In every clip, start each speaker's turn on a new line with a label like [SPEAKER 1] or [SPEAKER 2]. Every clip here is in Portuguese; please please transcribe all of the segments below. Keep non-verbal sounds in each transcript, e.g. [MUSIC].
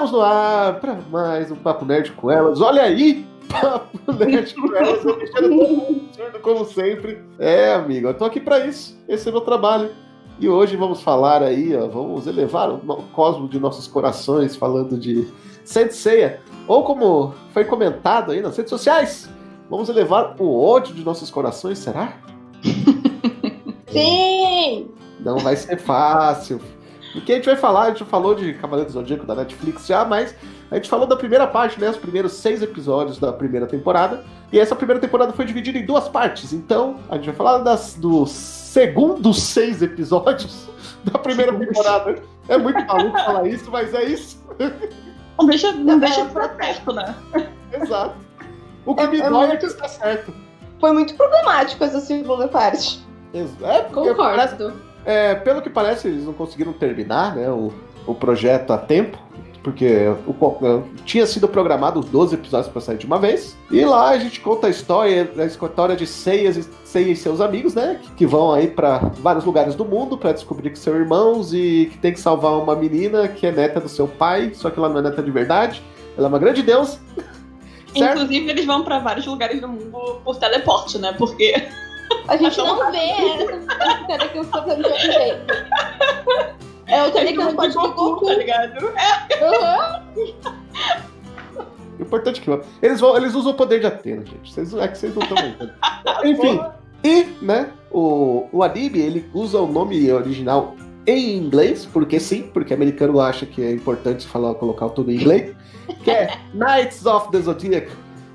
[SPEAKER 1] Estamos no ar para mais um Papo Nerd com elas. Olha aí, [LAUGHS] Papo Nerd com elas, eu deixando todo como sempre. É, amigo, eu tô aqui para isso. Esse é meu trabalho. E hoje vamos falar aí, ó, vamos elevar o cosmo de nossos corações falando de Senseiya. Ou como foi comentado aí nas redes sociais, vamos elevar o ódio de nossos corações, será? [LAUGHS]
[SPEAKER 2] Sim!
[SPEAKER 1] Não vai ser fácil. Porque a gente vai falar, a gente falou de Cavaleiro do Zodíaco da Netflix já, mas a gente falou da primeira parte, né? Os primeiros seis episódios da primeira temporada. E essa primeira temporada foi dividida em duas partes. Então, a gente vai falar das, dos segundos seis episódios [LAUGHS] da primeira temporada. É muito maluco falar isso, mas é isso.
[SPEAKER 3] Não deixa, não deixa de protesto, né?
[SPEAKER 1] Exato. O que é, me é dói é que está certo.
[SPEAKER 2] Foi muito problemático essa segunda parte.
[SPEAKER 1] É, Concordo. Parece, é, pelo que parece, eles não conseguiram terminar né, o, o projeto a tempo, porque o, tinha sido programado 12 episódios para sair de uma vez. E lá a gente conta a história, a história de Seiya, e seus amigos, né? Que, que vão aí para vários lugares do mundo para descobrir que são irmãos e que tem que salvar uma menina que é neta do seu pai, só que ela não é neta de verdade. Ela é uma grande deusa. [LAUGHS]
[SPEAKER 3] Inclusive, eles vão para vários lugares do mundo por teleporte, né? Porque
[SPEAKER 2] a gente não vê essa teletransportando de jeito. É o teletransporte do Goku.
[SPEAKER 3] Tá ligado? É. Uhum.
[SPEAKER 1] Importante que eles, vão, eles usam o poder de Atena, gente. Vocês, é que vocês não estão vendo. [LAUGHS] Enfim. E, né, o, o anime, ele usa o nome original em inglês, porque sim, porque americano acha que é importante falar, colocar tudo em inglês, que é [LAUGHS] Knights of the Zodiac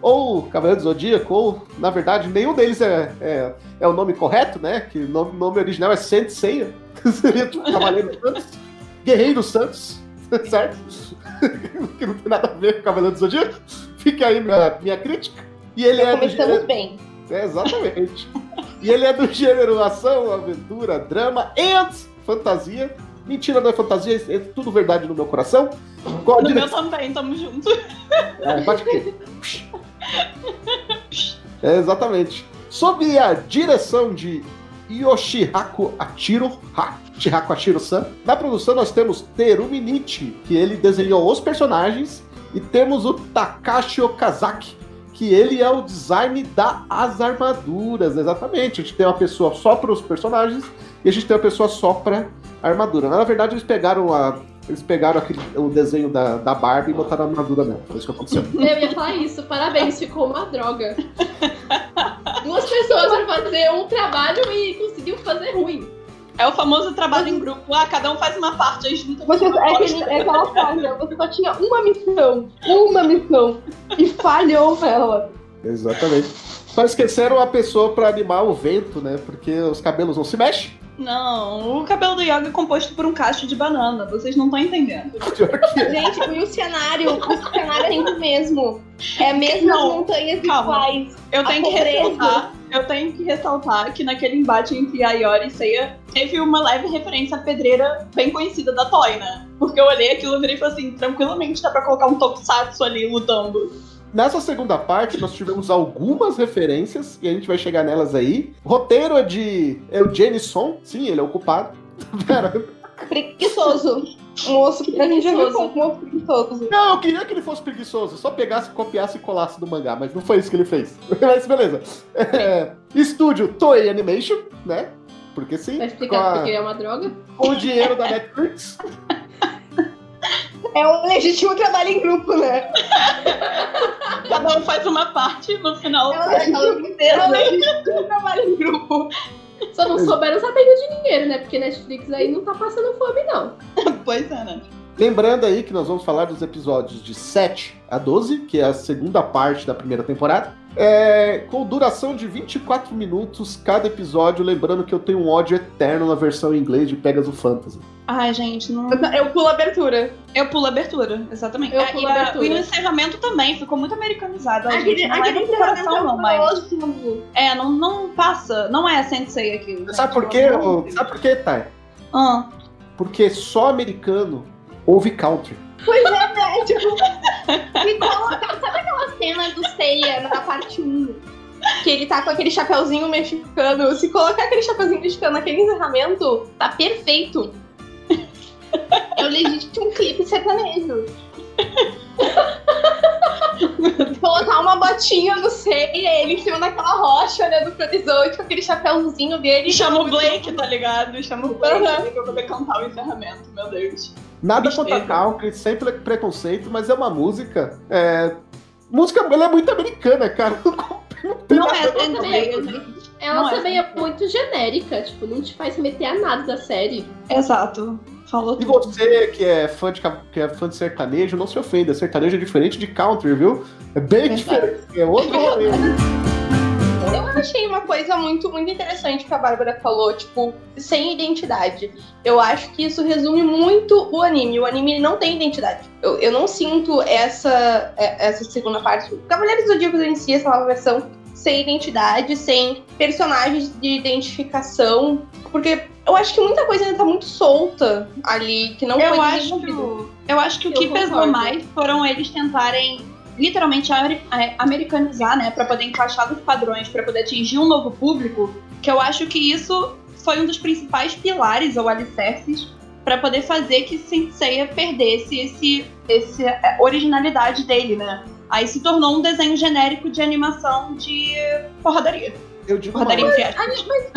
[SPEAKER 1] ou Cavaleiro do Zodíaco, ou, na verdade, nenhum deles é, é, é o nome correto, né? Que o nome, nome original é Senseiya, que [LAUGHS] seria tipo Cavaleiro Santos, Guerreiro Santos, [LAUGHS] certo? [LAUGHS] que não tem nada a ver com Cavaleiro do Zodíaco. Fica aí minha, minha crítica. E ele
[SPEAKER 2] Já é começamos gênero... bem.
[SPEAKER 1] É, exatamente. e ele é do gênero ação, aventura, drama e fantasia. Mentira, não é fantasia, é tudo verdade no meu coração.
[SPEAKER 3] Qual no meu também, tamo junto.
[SPEAKER 1] É, bate aqui. É, exatamente. Sob a direção de Yoshihako Achiro, ha, Chihako Achiro-san, na produção nós temos Terumi Nichi, que ele desenhou os personagens, e temos o Takashi Okazaki, que ele é o design das armaduras, exatamente. A gente tem uma pessoa só para os personagens e a gente tem uma pessoa só para armadura. Na verdade, eles pegaram a eles pegaram aquele, o desenho da, da Barbie e botaram a armadura nela. Foi isso que aconteceu.
[SPEAKER 4] Eu ia falar isso. Parabéns, ficou uma droga. Duas pessoas para fazer um trabalho e conseguiu fazer ruim.
[SPEAKER 3] É o famoso trabalho em grupo. Ah, cada um faz uma parte, aí junta.
[SPEAKER 2] Você, é, aquele, é aquela né? Você só tinha uma missão. Uma missão. E falhou nela.
[SPEAKER 1] Exatamente. Só esqueceram a pessoa para animar o vento, né? Porque os cabelos não se mexem.
[SPEAKER 3] Não, o cabelo do Yoga é composto por um cacho de banana. Vocês não estão entendendo. [LAUGHS]
[SPEAKER 2] Gente, e o cenário? O cenário é o mesmo. É a mesma não, montanhas iguais.
[SPEAKER 3] Eu tenho que ressaltar. Eu tenho que ressaltar que naquele embate entre Ayori e Seiya teve uma leve referência à pedreira bem conhecida da Toy, né? Porque eu olhei aquilo e virei e falei assim, tranquilamente dá pra colocar um tokusatsu ali lutando.
[SPEAKER 1] Nessa segunda parte, nós tivemos algumas referências, e a gente vai chegar nelas aí. O roteiro é de Eugene Son, sim, ele é o culpado. [LAUGHS]
[SPEAKER 2] Pera. Preguiçoso. Moço, a gente já viu como moço preguiçoso.
[SPEAKER 1] Não, eu queria que ele fosse preguiçoso, só pegasse, copiasse e colasse do mangá, mas não foi isso que ele fez. [LAUGHS] mas beleza. É, estúdio Toei Animation, né? Porque sim.
[SPEAKER 4] Vai explicar a... porque é uma droga?
[SPEAKER 1] Com o dinheiro da Netflix. [LAUGHS]
[SPEAKER 2] É um legítimo trabalho em grupo, né?
[SPEAKER 3] Cada um faz uma parte no final.
[SPEAKER 2] É um legítimo, é um legítimo trabalho em grupo.
[SPEAKER 4] Só não souberam saber de dinheiro, né? Porque Netflix aí não tá passando fome, não.
[SPEAKER 3] pois é, né?
[SPEAKER 1] Lembrando aí que nós vamos falar dos episódios de 7 a 12, que é a segunda parte da primeira temporada. É, com duração de 24 minutos cada episódio, lembrando que eu tenho um ódio eterno na versão em inglês de Pegasus Fantasy.
[SPEAKER 3] Ai, gente, não.
[SPEAKER 2] Eu pulo a abertura.
[SPEAKER 3] Eu pulo a abertura, exatamente.
[SPEAKER 2] Eu pulo a abertura.
[SPEAKER 3] E o encerramento também ficou muito americanizado.
[SPEAKER 2] Aquele,
[SPEAKER 3] gente, não
[SPEAKER 2] aquele
[SPEAKER 3] é
[SPEAKER 2] encerramento
[SPEAKER 3] não, mas. É, não, não passa. Não é sensei aquilo.
[SPEAKER 1] Sabe por quê? Sabe por quê, Thay?
[SPEAKER 3] Ah.
[SPEAKER 1] Porque só americano ouve country.
[SPEAKER 2] Pois é, né? Tipo, me coloca, sabe aquela cena do Seiya na parte 1? Que ele tá com aquele chapeuzinho mexicano. Se colocar aquele chapeuzinho mexicano naquele encerramento, tá perfeito. É o legítimo clipe sertanejo. Colocar uma botinha no Seiya, ele em cima daquela rocha, olhando pro horizonte, com aquele chapéuzinho dele.
[SPEAKER 3] Chama o Blake, tá ligado? Chama o Blake
[SPEAKER 2] Uhum.
[SPEAKER 3] pra poder cantar o encerramento, meu Deus.
[SPEAKER 1] Nada contra country, sempre preconceito, mas é uma música. É... Música ela é muito americana, cara. [LAUGHS] Não tem
[SPEAKER 3] Não
[SPEAKER 1] nada
[SPEAKER 3] é tanto
[SPEAKER 4] também.
[SPEAKER 3] bem.
[SPEAKER 4] Ela
[SPEAKER 3] Não é
[SPEAKER 4] também é muito genérica, tipo, não te faz remeter a nada da série.
[SPEAKER 3] Exato. Falou
[SPEAKER 1] E
[SPEAKER 3] tudo.
[SPEAKER 1] você que é fã de que é fã de sertanejo, não se ofenda. Sertanejo é diferente de country, viu? É bem
[SPEAKER 3] Verdade.
[SPEAKER 1] diferente. É outro rolê.
[SPEAKER 2] Eu achei uma coisa muito, muito interessante que a Bárbara falou, tipo, sem identidade. Eu acho que isso resume muito o anime. O anime não tem identidade. Eu, eu não sinto essa, é- essa segunda parte. Cavaleiros do Zodíaco em si, essa nova versão, sem identidade, sem personagens de identificação. Porque eu acho que muita coisa ainda tá muito solta ali, que não
[SPEAKER 3] Eu
[SPEAKER 2] foi
[SPEAKER 3] acho, eu acho que o
[SPEAKER 4] Eu
[SPEAKER 3] que pesou mais foram eles tentarem literalmente amer- é, americanizar, né, Pra poder encaixar nos padrões, pra poder atingir um novo público, que eu acho que isso foi um dos principais pilares ou alicerces pra poder fazer que Senseiya perdesse esse, esse é, originalidade dele, né? Aí se tornou um desenho genérico de animação de porradaria.
[SPEAKER 1] Eu digo
[SPEAKER 3] Porradaria
[SPEAKER 1] mais,
[SPEAKER 3] entre aspas.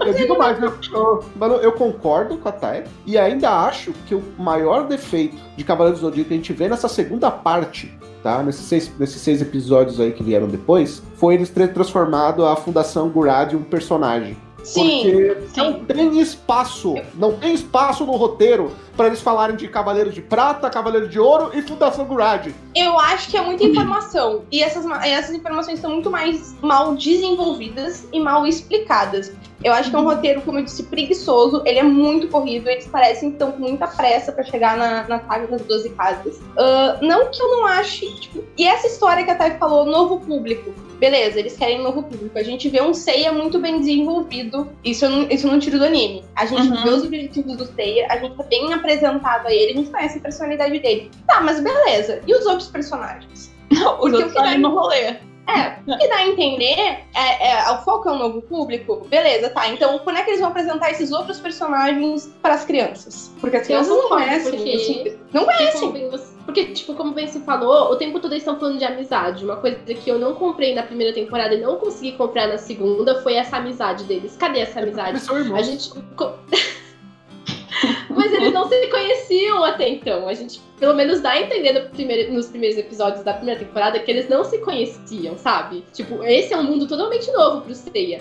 [SPEAKER 3] [LAUGHS]
[SPEAKER 1] eu digo mais, eu, eu- mano, eu concordo com a Thay e ainda acho que o maior defeito de Cavaleiros do Zodíaco que a gente vê nessa segunda parte, tá? Nesses seis, nesses seis episódios aí que vieram depois, foi eles terem transformado a Fundação Gurad em um personagem.
[SPEAKER 2] Sim.
[SPEAKER 1] Porque
[SPEAKER 3] Sim.
[SPEAKER 1] não tem espaço, não tem espaço no roteiro para eles falarem de Cavaleiro de Prata, Cavaleiro de Ouro e Fundação Gurad.
[SPEAKER 2] Eu acho que é muita informação. E essas, essas informações estão muito mais mal desenvolvidas e mal explicadas. Eu acho que é um roteiro, como eu disse, preguiçoso. Ele é muito corrido. Eles parecem que estão com muita pressa pra chegar na, na saga das 12 casas. Ah, não que eu não ache. Tipo, e essa história que a Thay falou, novo público. Beleza, eles querem novo público. A gente vê um Seiya muito bem desenvolvido. Isso eu não, isso eu não tiro do anime. A gente
[SPEAKER 3] Uhum.
[SPEAKER 2] vê os objetivos do Seiya, a gente é bem apresentado a ele, a gente conhece a personalidade dele. Tá, mas beleza. E os outros personagens?
[SPEAKER 3] Os
[SPEAKER 2] Porque
[SPEAKER 3] outros
[SPEAKER 2] o que
[SPEAKER 3] estão
[SPEAKER 2] dá-
[SPEAKER 3] no rolê.
[SPEAKER 2] É, o que dá a entender é, é, o foco é um novo público, beleza, tá. Então, quando é que eles vão apresentar esses outros personagens para as crianças? Porque as crianças não conhecem.
[SPEAKER 4] porque-
[SPEAKER 2] assim, não conhecem.
[SPEAKER 4] Porque, tipo, como bem se falou, o tempo todo eles estão falando de amizade. Uma coisa que eu não comprei na primeira temporada e não consegui comprar na segunda foi essa amizade deles. Cadê essa amizade?
[SPEAKER 1] Eles são irmãos.
[SPEAKER 4] A gente. [LAUGHS] Mas eles não se conheciam até então. A gente, pelo menos, dá a entender no primeiro- nos primeiros episódios da primeira temporada que eles não se conheciam, sabe? Tipo, esse é um mundo totalmente novo pro Seiya.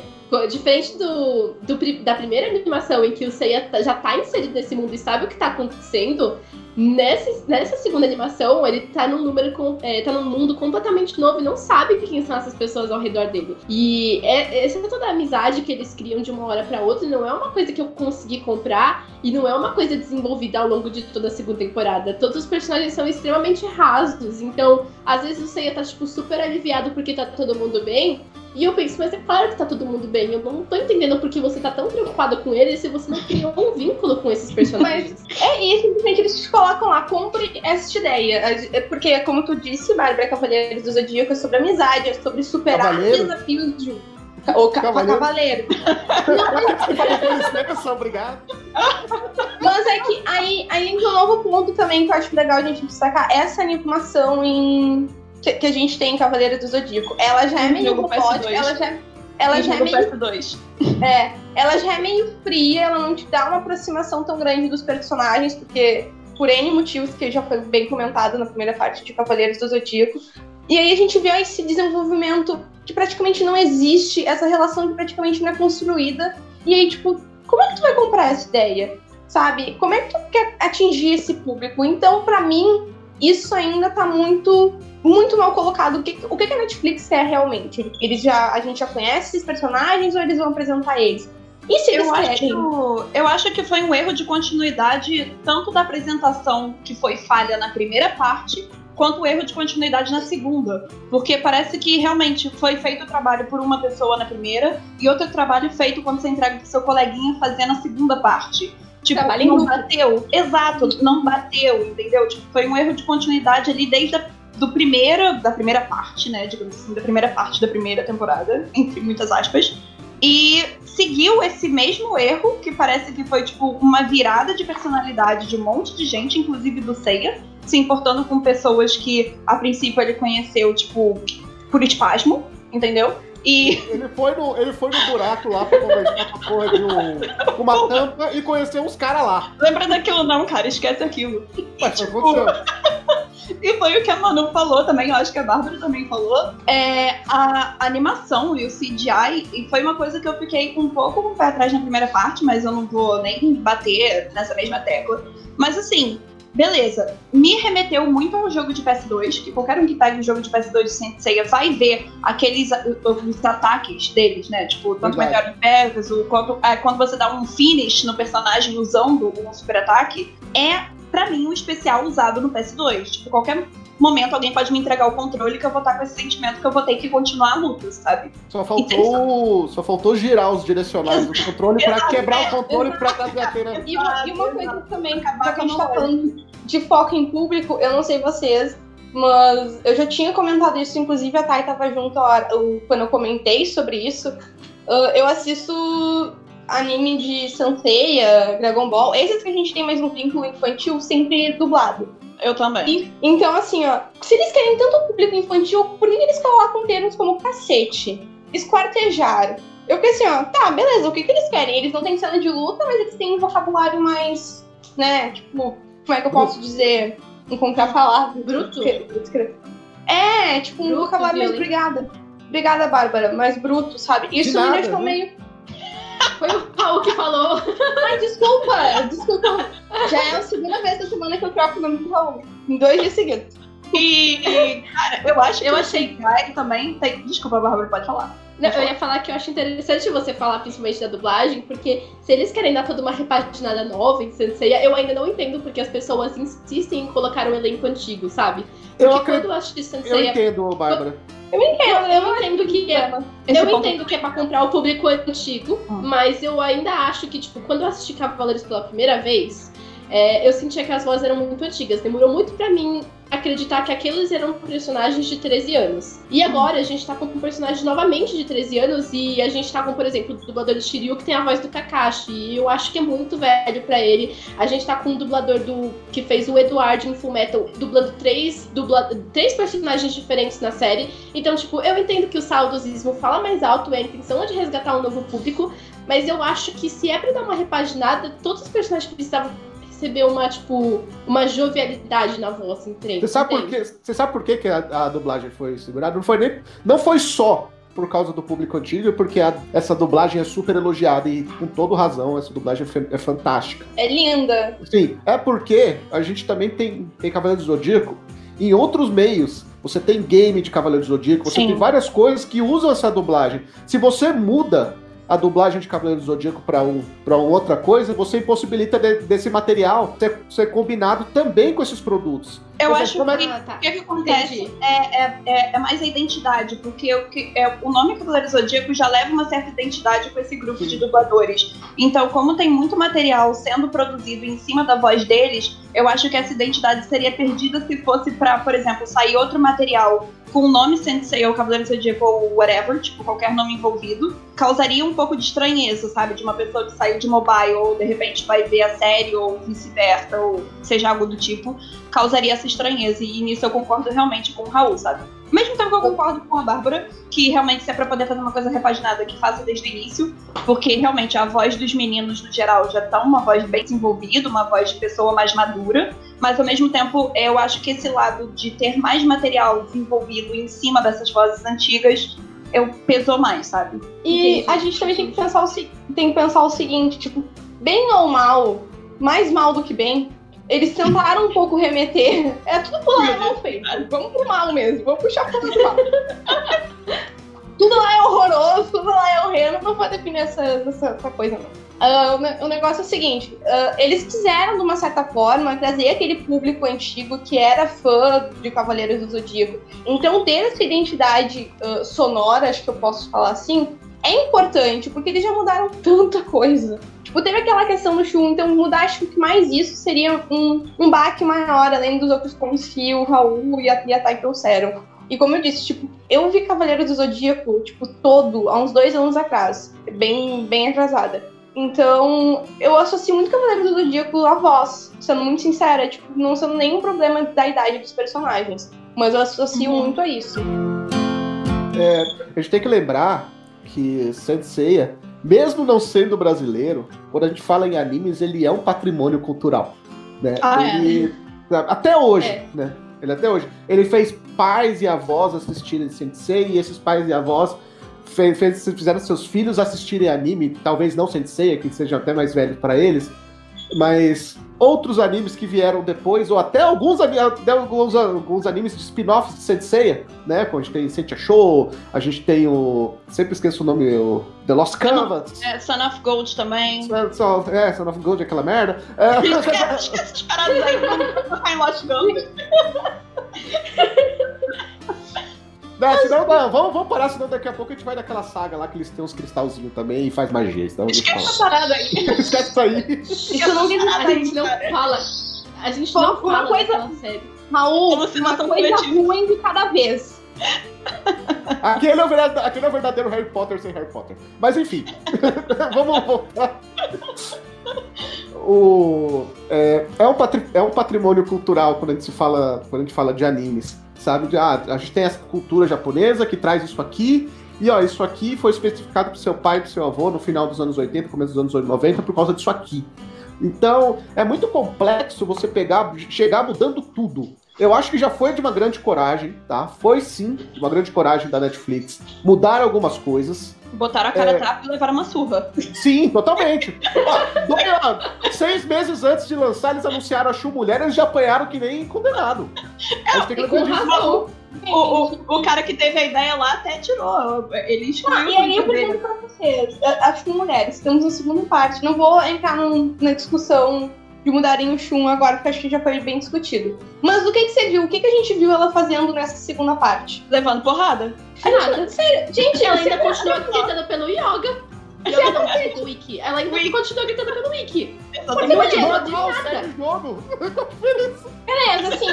[SPEAKER 4] Diferente do, do da primeira animação, em que o Seiya tá- já tá inserido nesse mundo e sabe o que tá acontecendo, nessa, nessa segunda animação, ele tá num número com- é, tá num mundo completamente novo e não sabe quem são essas pessoas ao redor dele. E é, essa é toda a amizade que eles criam de uma hora pra outra não é uma coisa que eu consegui comprar e não é uma coisa desenvolvida ao longo de toda a segunda temporada. Todos os personagens são extremamente rasos, então às vezes o Seiya tá tipo super aliviado porque tá todo mundo bem. E eu penso, mas é claro que tá todo mundo bem. Eu não tô entendendo por que você tá tão preocupado com ele se você não criou um vínculo com esses personagens.
[SPEAKER 2] É isso, simplesmente eles te colocam lá, compre esta ideia. É Porque, como tu disse, Bárbara Cavaleiros do Zodíaco é sobre amizade, é sobre superar
[SPEAKER 1] Cavaleiro?
[SPEAKER 2] desafios de um. Ou ca
[SPEAKER 1] Cavaleiro. [LAUGHS]
[SPEAKER 2] cavaleiro.
[SPEAKER 1] Você falou com eles, né, obrigado.
[SPEAKER 2] Mas é que aí, aí entra um novo ponto também que eu acho legal a gente destacar. Essa animação em. Que, que a gente tem em Cavaleiros do Zodíaco. Ela já é meio robótica,
[SPEAKER 3] PS2.
[SPEAKER 2] ela já, ela já é
[SPEAKER 3] no
[SPEAKER 2] meio
[SPEAKER 3] PS2.
[SPEAKER 2] É, ela já é meio fria, ela não te dá uma aproximação tão grande dos personagens, porque por N motivos que já foi bem comentado na primeira parte de Cavaleiros do Zodíaco. E aí a gente vê esse desenvolvimento que praticamente não existe, essa relação que praticamente não é construída. E aí, tipo, como é que tu vai comprar essa ideia? Sabe? Como é que tu quer atingir esse público? Então, pra mim, isso ainda tá muito muito mal colocado. O que, o que a Netflix quer realmente? Eles já, a gente já conhece esses personagens ou eles vão apresentar eles? E se eles
[SPEAKER 3] Eu
[SPEAKER 2] querem?
[SPEAKER 3] acho, eu acho que foi um erro de continuidade, tanto da apresentação, que foi falha na primeira parte, quanto o erro de continuidade na segunda. Porque parece que realmente foi feito o trabalho por uma pessoa na primeira e outro trabalho feito quando você entrega pro seu coleguinha fazer na segunda parte. Tipo,
[SPEAKER 2] Trabalho
[SPEAKER 3] não bateu. Exato, não bateu, entendeu? Tipo, foi um erro de continuidade ali desde a do primeiro, da primeira parte, né? Digamos assim, da primeira parte da primeira temporada, entre muitas aspas. E seguiu esse mesmo erro, que parece que foi, tipo, uma virada de personalidade de um monte de gente, inclusive do Seiya, se importando com pessoas que, a princípio, ele conheceu, tipo, por espasmo, entendeu? E
[SPEAKER 1] Ele foi no, ele foi no buraco lá pra conversar com a porra de um, com uma tampa e conhecer uns caras lá.
[SPEAKER 3] lembra daquilo não, cara, esquece aquilo.
[SPEAKER 1] Mas aconteceu. [LAUGHS]
[SPEAKER 3] E foi o que a Manu falou também, eu acho que a Bárbara também falou. É, a animação e o CGI, e foi uma coisa que eu fiquei um pouco com o pé atrás na primeira parte, mas eu não vou nem bater nessa mesma tecla. Mas assim, beleza. Me remeteu muito ao jogo de PS2, que qualquer um que pegue o jogo de PS2 de Senseiya vai ver aqueles os ataques deles, né? Tipo, tanto
[SPEAKER 1] Verdade.
[SPEAKER 3] Meteoro Pegasus, quanto, é, quando você dá um finish no personagem usando um super ataque, é pra mim um especial usado no PS2. Tipo, qualquer momento alguém pode me entregar o controle que eu vou estar com esse sentimento que eu vou ter que continuar a luta, sabe?
[SPEAKER 1] Só faltou, só faltou girar os direcionais do controle pra quebrar o controle pra trazer a tela.
[SPEAKER 2] E uma, e uma coisa também, já que a gente tá falando de foco em público, eu não sei vocês, mas eu já tinha comentado isso, inclusive a Thay tava junto hora- quando eu comentei sobre isso. Ah, eu assisto anime de Senseiya, Dragon Ball, esses que a gente tem mais um vínculo infantil, sempre dublado.
[SPEAKER 3] Eu também.
[SPEAKER 2] E- então, assim, ó, se eles querem tanto público infantil, por que eles colocam termos como cacete, esquartejar? Eu fiquei assim, ó, tá, beleza, o que, que eles querem? Eles não têm cena de luta, mas eles têm um vocabulário mais, né, tipo, como é que eu posso dizer? Encontrar palavras.
[SPEAKER 4] Bruto?
[SPEAKER 2] É, tipo, um
[SPEAKER 4] Bruto,
[SPEAKER 2] vocabulário mais obrigada. Obrigada, Bárbara, mais bruto, sabe? Isso me
[SPEAKER 1] nada,
[SPEAKER 2] deixou
[SPEAKER 1] viu?
[SPEAKER 2] meio.
[SPEAKER 4] Foi o Raul que falou.
[SPEAKER 2] Ai, desculpa, desculpa. Já é a segunda vez da semana que eu troco o nome do Raul. Em dois dias seguidos.
[SPEAKER 3] E, e, cara, eu acho que
[SPEAKER 4] Eu
[SPEAKER 3] o
[SPEAKER 4] achei-
[SPEAKER 3] CGI também tem. Desculpa, Bárbara, pode falar.
[SPEAKER 4] Não, eu ia falar que eu acho interessante você falar principalmente da dublagem, porque se eles querem dar toda uma repaginada nova em Senseiya, eu ainda não entendo porque as pessoas insistem em colocar um elenco antigo, sabe? Porque
[SPEAKER 1] Eu,
[SPEAKER 4] quando eu assisti
[SPEAKER 1] eu
[SPEAKER 4] Senseiya,
[SPEAKER 1] entendo, Bárbara.
[SPEAKER 2] Eu entendo,
[SPEAKER 4] eu, eu entendo que é.
[SPEAKER 3] Esse
[SPEAKER 4] eu
[SPEAKER 3] ponto-
[SPEAKER 4] entendo que é pra comprar o público antigo,
[SPEAKER 3] Hum.
[SPEAKER 4] mas eu ainda acho que, tipo, quando eu assisti Cavaleiros pela primeira vez, é, eu sentia que as vozes eram muito antigas. Demorou muito pra mim acreditar que aqueles eram personagens de 13 anos. E agora a gente tá com um personagem novamente de 13 anos e a gente tá com, por exemplo, o dublador do Shiryu que tem a voz do Kakashi. E eu acho que é muito velho pra ele. A gente tá com um dublador do que fez o Eduardo em Fullmetal, dublando três, dubla, três personagens diferentes na série. Então, tipo, eu entendo que o saudosismo fala mais alto, é a intenção de resgatar um novo público, mas eu acho que se é pra dar uma repaginada, todos os personagens precisavam receber uma, tipo, uma jovialidade na voz, entende?
[SPEAKER 1] Você sabe por quê? Você sabe por quê que a, a dublagem foi segurada? Não foi nem. Não foi só por causa do público antigo, porque a- essa dublagem é super elogiada e com toda razão, essa dublagem é, é fantástica.
[SPEAKER 2] É linda.
[SPEAKER 1] Sim, é porque a gente também tem, tem Cavaleiro do Zodíaco em outros meios. Você tem game de Cavaleiro do Zodíaco, você
[SPEAKER 3] Sim.
[SPEAKER 1] tem várias coisas que usam essa dublagem. Se você muda a dublagem de Cavaleiro do Zodíaco para um, outra coisa, você impossibilita de- desse material ser, ser combinado também com esses produtos.
[SPEAKER 3] Eu
[SPEAKER 1] Você
[SPEAKER 3] acho
[SPEAKER 1] é
[SPEAKER 3] que
[SPEAKER 4] Ah, tá.
[SPEAKER 3] o que, que acontece é, é, é, é mais a identidade, porque o, que, é, o nome Cavaleiro Zodíaco já leva uma certa identidade com esse grupo de dubladores. Então, como tem muito material sendo produzido em cima da voz deles, eu acho que essa identidade seria perdida se fosse pra, por exemplo, sair outro material com o nome Sensei ou Cavaleiro Zodíaco ou whatever, tipo, qualquer nome envolvido, causaria um pouco de estranheza, sabe? De uma pessoa que saiu de mobile ou de repente vai ver a série ou vice-versa, ou seja algo do tipo causaria essa estranheza. E nisso eu concordo realmente com o Raul, sabe? Ao mesmo tempo que eu concordo com a Bárbara, que realmente se é pra poder fazer uma coisa repaginada, que faça desde o início, porque realmente a voz dos meninos, no geral, já tá uma voz bem desenvolvida, uma voz de pessoa mais madura, mas ao mesmo tempo eu acho que esse lado de ter mais material desenvolvido em cima dessas vozes antigas, eu pesou mais, sabe?
[SPEAKER 2] E
[SPEAKER 4] Entendi.
[SPEAKER 2] a gente também tem que pensar o, tem que pensar o seguinte, tipo, bem ou mal, mais mal do que bem, eles tentaram um pouco remeter. É tudo pro lado mal feito. Vamos pro mal mesmo, vamos puxar pro lado mal. tudo lá é horroroso, tudo lá é horrendo, não vou definir essa, essa, essa coisa, não. Ah, o ne- o negócio é o seguinte: ah, eles quiseram, de uma certa forma, trazer aquele público antigo que era fã de Cavaleiros do Zodíaco. Então, ter essa identidade ah, sonora, acho que eu posso falar assim, é importante, porque eles já mudaram tanta coisa. Tipo, teve aquela questão do Shun, então mudar acho que mais isso seria um, um baque maior, além dos outros pontos que o Raul e a, e a Thay trouxeram. E como eu disse, tipo, eu vi Cavaleiro do Zodíaco, tipo, todo, há uns dois anos atrás. Bem, bem atrasada. Então, eu associo muito Cavaleiro do Zodíaco à voz, sendo muito sincera, tipo, não sendo nenhum problema da idade dos personagens. Mas eu associo
[SPEAKER 3] Uhum.
[SPEAKER 2] muito a isso.
[SPEAKER 1] É, a gente tem que lembrar que Saint Seiya, mesmo não sendo brasileiro, quando a gente fala em animes, ele é um patrimônio cultural. Né?
[SPEAKER 3] Ah, é.
[SPEAKER 1] ele, Até hoje,
[SPEAKER 4] É.
[SPEAKER 1] né? Ele até hoje. Ele fez pais e avós assistirem Saint Seiya, e esses pais e avós fe- fez, fizeram seus filhos assistirem anime, talvez não Saint Seiya, que seja até mais velho para eles, mas outros animes que vieram depois, ou até alguns, até alguns, alguns animes de spin-offs de Saint Seiya, né? Como a gente tem Saint Show, a gente tem o. Sempre esqueço o nome, o The Lost Canvas.
[SPEAKER 3] É, Son of Gold também.
[SPEAKER 1] Só, é, Son of Gold, aquela merda. É, [LAUGHS]
[SPEAKER 3] Esquece, esquece essas paradas aí, Lost Gold. [LAUGHS]
[SPEAKER 1] não, senão, não, vamos, vamos parar, senão daqui a pouco a gente vai naquela saga lá que eles têm uns cristalzinhos também e faz magia. Então,
[SPEAKER 3] Esquece essa parada aí. [LAUGHS]
[SPEAKER 1] Esquece isso aí.
[SPEAKER 2] Isso não
[SPEAKER 4] A gente não fala. A gente
[SPEAKER 2] Uma-
[SPEAKER 4] não
[SPEAKER 2] uma
[SPEAKER 4] fala
[SPEAKER 2] coisa-
[SPEAKER 4] daquela série.
[SPEAKER 2] Raul, uma coisa ruim de cada vez.
[SPEAKER 1] Aquele é, o verdadeiro, aquele é o verdadeiro Harry Potter sem Harry Potter. Mas enfim, [LAUGHS] vamos voltar. O, é, é, um patri- é um patrimônio cultural quando a gente se fala, quando a gente fala de animes, sabe? De, ah, a gente tem essa cultura japonesa que traz isso aqui, e ó, isso aqui foi especificado pro seu pai pro seu avô no final dos anos 80, começo dos anos 90, por causa disso aqui. Então, é muito complexo você pegar, chegar mudando tudo. Eu acho que já foi de uma grande coragem, tá? Foi sim de uma grande coragem da Netflix mudar algumas coisas.
[SPEAKER 3] Botaram a cara
[SPEAKER 1] É.
[SPEAKER 3] a tapa e levaram uma surra.
[SPEAKER 1] Sim, totalmente. Ó, dois- seis meses antes de lançar, eles anunciaram a Chu Mulher, eles já apanharam que nem condenado. A gente tem que
[SPEAKER 4] com
[SPEAKER 1] lembrar disso.
[SPEAKER 4] razão.
[SPEAKER 3] O, o, o cara que teve a ideia lá até tirou. Ele excluiu
[SPEAKER 2] Ah, e aí eu pergunto pra vocês, acho que mulheres, estamos na segunda parte. Não vou entrar num- na discussão de mudarem o Shun agora, porque acho que já foi bem discutido. Mas o que, que você viu? O que, que a gente viu ela fazendo nessa segunda parte?
[SPEAKER 3] Levando porrada.
[SPEAKER 4] Nada.
[SPEAKER 2] Gente,
[SPEAKER 4] Ela ainda continua gritando pelo Yoga. Yoga não pelo Wiki. Ela ainda
[SPEAKER 3] Wiki.
[SPEAKER 4] continua gritando pelo Wiki. Porque
[SPEAKER 1] Não,
[SPEAKER 4] beleza, de nada.
[SPEAKER 1] o jogo. [LAUGHS]
[SPEAKER 2] Beleza, assim.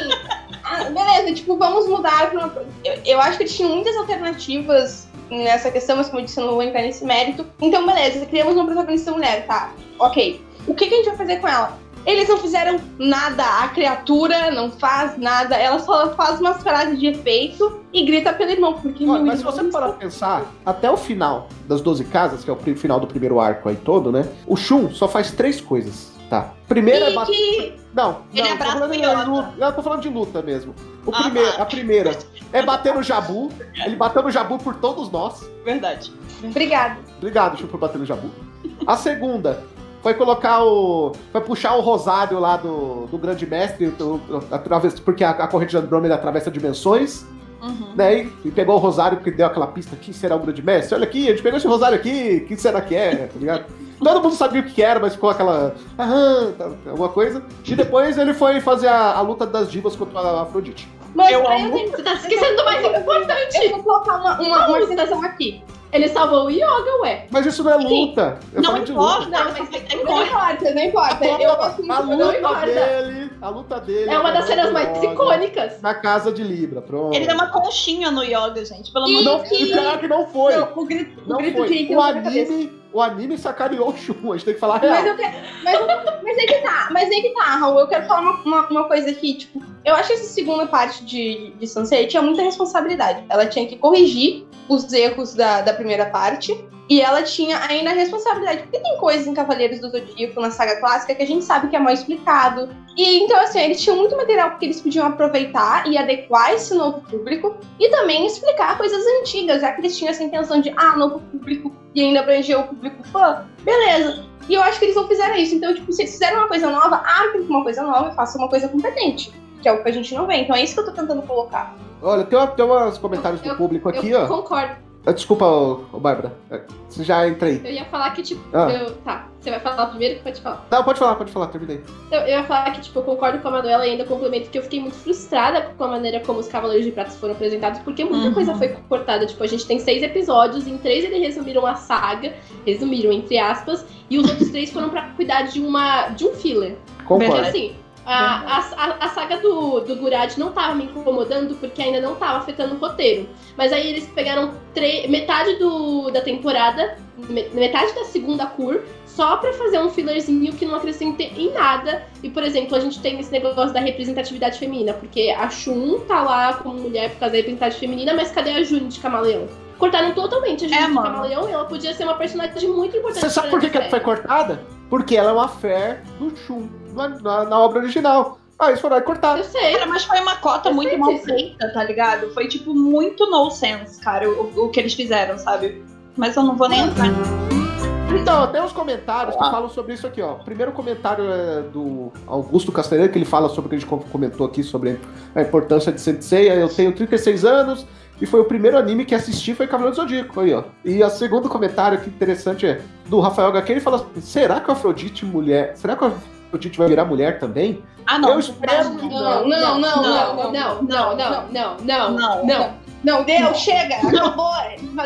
[SPEAKER 2] ah, beleza, tipo, vamos mudar pra uma. Eu, eu acho que eles tinham muitas alternativas nessa questão, mas como eu disse, eu não vou entrar nesse mérito. Então, beleza, criamos uma protagonista mulher, tá? Ok. O que, que a gente vai fazer com ela? Eles não fizeram nada, a criatura não faz nada, ela só faz umas frases de efeito e grita pelo irmão, porque
[SPEAKER 1] Olha,
[SPEAKER 2] meu
[SPEAKER 1] mas se você parar pra pensar, até o final das 12 casas, que é o final do primeiro arco aí todo, né? O Shun só faz três coisas, tá? Primeiro é
[SPEAKER 2] E
[SPEAKER 1] bater.
[SPEAKER 2] que
[SPEAKER 1] Não,
[SPEAKER 3] Ele
[SPEAKER 1] não, tô
[SPEAKER 3] abraça
[SPEAKER 1] falando
[SPEAKER 3] o
[SPEAKER 1] de
[SPEAKER 3] Yoda.
[SPEAKER 1] luta. Não, tô falando de luta mesmo. O
[SPEAKER 3] Ah,
[SPEAKER 1] primeiro,
[SPEAKER 3] tá.
[SPEAKER 1] A primeira é bater no Jabu. Ele bateu no Jabu por todos nós.
[SPEAKER 3] Verdade.
[SPEAKER 2] Obrigada.
[SPEAKER 1] Obrigado, Chu, por bater no Jabu. A segunda foi colocar o. Foi puxar o rosário lá do, do grande mestre, do- através, porque a, a corrente de Andrômeda atravessa dimensões,
[SPEAKER 3] Uhum.
[SPEAKER 1] né? E, e pegou o rosário porque deu aquela pista: quem será o grande mestre? Olha aqui, a gente pegou esse rosário aqui, quem será que é? Tá ligado? [LAUGHS] Todo mundo sabia o que era, mas ficou aquela. Aham, tá, alguma coisa. E depois ele foi fazer a, a luta das divas contra a Afrodite.
[SPEAKER 2] Mas
[SPEAKER 3] Eu
[SPEAKER 2] aí
[SPEAKER 3] amo.
[SPEAKER 4] Você tá esquecendo do mais
[SPEAKER 2] Eu
[SPEAKER 4] importante.
[SPEAKER 2] vou colocar uma, uma, uma citação aqui.
[SPEAKER 4] Ele salvou o Yoga, ué.
[SPEAKER 1] Mas isso não é luta. Eu
[SPEAKER 3] Não importa,
[SPEAKER 1] luta.
[SPEAKER 2] Não,
[SPEAKER 3] mas tem
[SPEAKER 2] Não importa, não importa. Eu
[SPEAKER 1] a luta
[SPEAKER 4] importa.
[SPEAKER 1] dele, a luta dele.
[SPEAKER 4] É uma das cenas mais icônicas.
[SPEAKER 1] Na casa de Libra, pronto.
[SPEAKER 3] Ele deu uma conchinha no yoga, gente. Pelo amor
[SPEAKER 1] Não,
[SPEAKER 3] de Deus.
[SPEAKER 1] e pior que não foi.
[SPEAKER 2] Não, o grito, o
[SPEAKER 1] Não
[SPEAKER 2] grito
[SPEAKER 1] foi.
[SPEAKER 2] de Ike
[SPEAKER 1] O
[SPEAKER 2] não foi cabeça.
[SPEAKER 1] anime, o anime sacaneou o Shun. A gente tem que falar real.
[SPEAKER 2] Mas eu quero. Mas, mas é que tá, mas é que tá, Raul. Eu quero falar uma, uma, uma coisa aqui, tipo, eu acho que essa segunda parte de, de Sansei tinha muita responsabilidade. Ela tinha que corrigir os erros da, da primeira parte. E ela tinha ainda a responsabilidade. Porque tem coisas em Cavaleiros do Zodíaco, na saga clássica, que a gente sabe que é mal explicado. E então, assim, eles tinham muito material que eles podiam aproveitar e adequar esse novo público. E também explicar coisas antigas, já que eles tinham essa intenção de, ah, novo público e ainda abranger o público fã. Beleza. E eu acho que eles não fizeram isso. Então, tipo, se eles fizeram uma coisa nova, abrem uma coisa nova e façam uma coisa competente. Que é o que a gente não vê. Então é isso que eu tô tentando colocar.
[SPEAKER 1] Olha, tem, uma, tem uns comentários do
[SPEAKER 4] Eu-
[SPEAKER 1] público aqui,
[SPEAKER 4] eu
[SPEAKER 1] ó.
[SPEAKER 4] concordo.
[SPEAKER 1] Ah, Desculpa, ô, ô, Bárbara. É, Você já entra aí.
[SPEAKER 4] Eu ia falar que, tipo,
[SPEAKER 1] Ah.
[SPEAKER 4] eu- tá. Você vai falar primeiro que pode falar.
[SPEAKER 1] Não, pode falar, pode falar, terminei.
[SPEAKER 4] Eu, eu ia falar que, tipo, eu concordo com a Manuela e ainda complemento que eu fiquei muito frustrada com a maneira como os Cavaleiros de Pratas foram apresentados, porque muita
[SPEAKER 3] Uhum.
[SPEAKER 4] coisa foi cortada. Tipo, a gente tem seis episódios, em três eles resumiram a saga, resumiram entre aspas, e os outros três foram pra cuidar de uma de um filler. Porque
[SPEAKER 1] Concordo.
[SPEAKER 4] assim, A, a, a, saga do, do Gurad não tava me incomodando porque ainda não tava afetando o roteiro. Mas aí eles pegaram metade do, da temporada, metade da segunda cur, só pra fazer um fillerzinho que não acrescenta em nada. E, por exemplo, a gente tem esse negócio da representatividade feminina, porque a Shun tá lá como mulher por causa da representatividade feminina, mas cadê a June de Camaleão? Cortaram totalmente a June é, de Camaleão e ela podia ser uma personagem muito importante.
[SPEAKER 1] Você sabe por que, que ela foi cortada? Porque ela é uma fé do Shun na, na, na obra original. Ah, eles foram cortar.
[SPEAKER 3] Eu sei. Cara, mas foi uma cota eu muito mal feita, tá ligado? Foi, tipo, muito no sense, cara, o, o que eles fizeram, sabe? Mas eu não vou nem entrar.
[SPEAKER 1] Então, tem uns comentários que falam sobre isso aqui, ó. O primeiro comentário é do Augusto Castanheira, que ele fala sobre o que a gente comentou aqui sobre a importância de Sensei. Eu tenho 36 anos e foi o primeiro anime que assisti foi Cavaleiro do Zodíaco, aí, ó. E o segundo comentário que interessante é do Rafael HQ, ele fala: será que o Afrodite mulher. Será que o Afrodite vai virar mulher também?
[SPEAKER 3] Ah, não.
[SPEAKER 1] Eu espero
[SPEAKER 2] que não. Não, não, não, não, não, não, não, não, não, não. Não, deu, chega, acabou.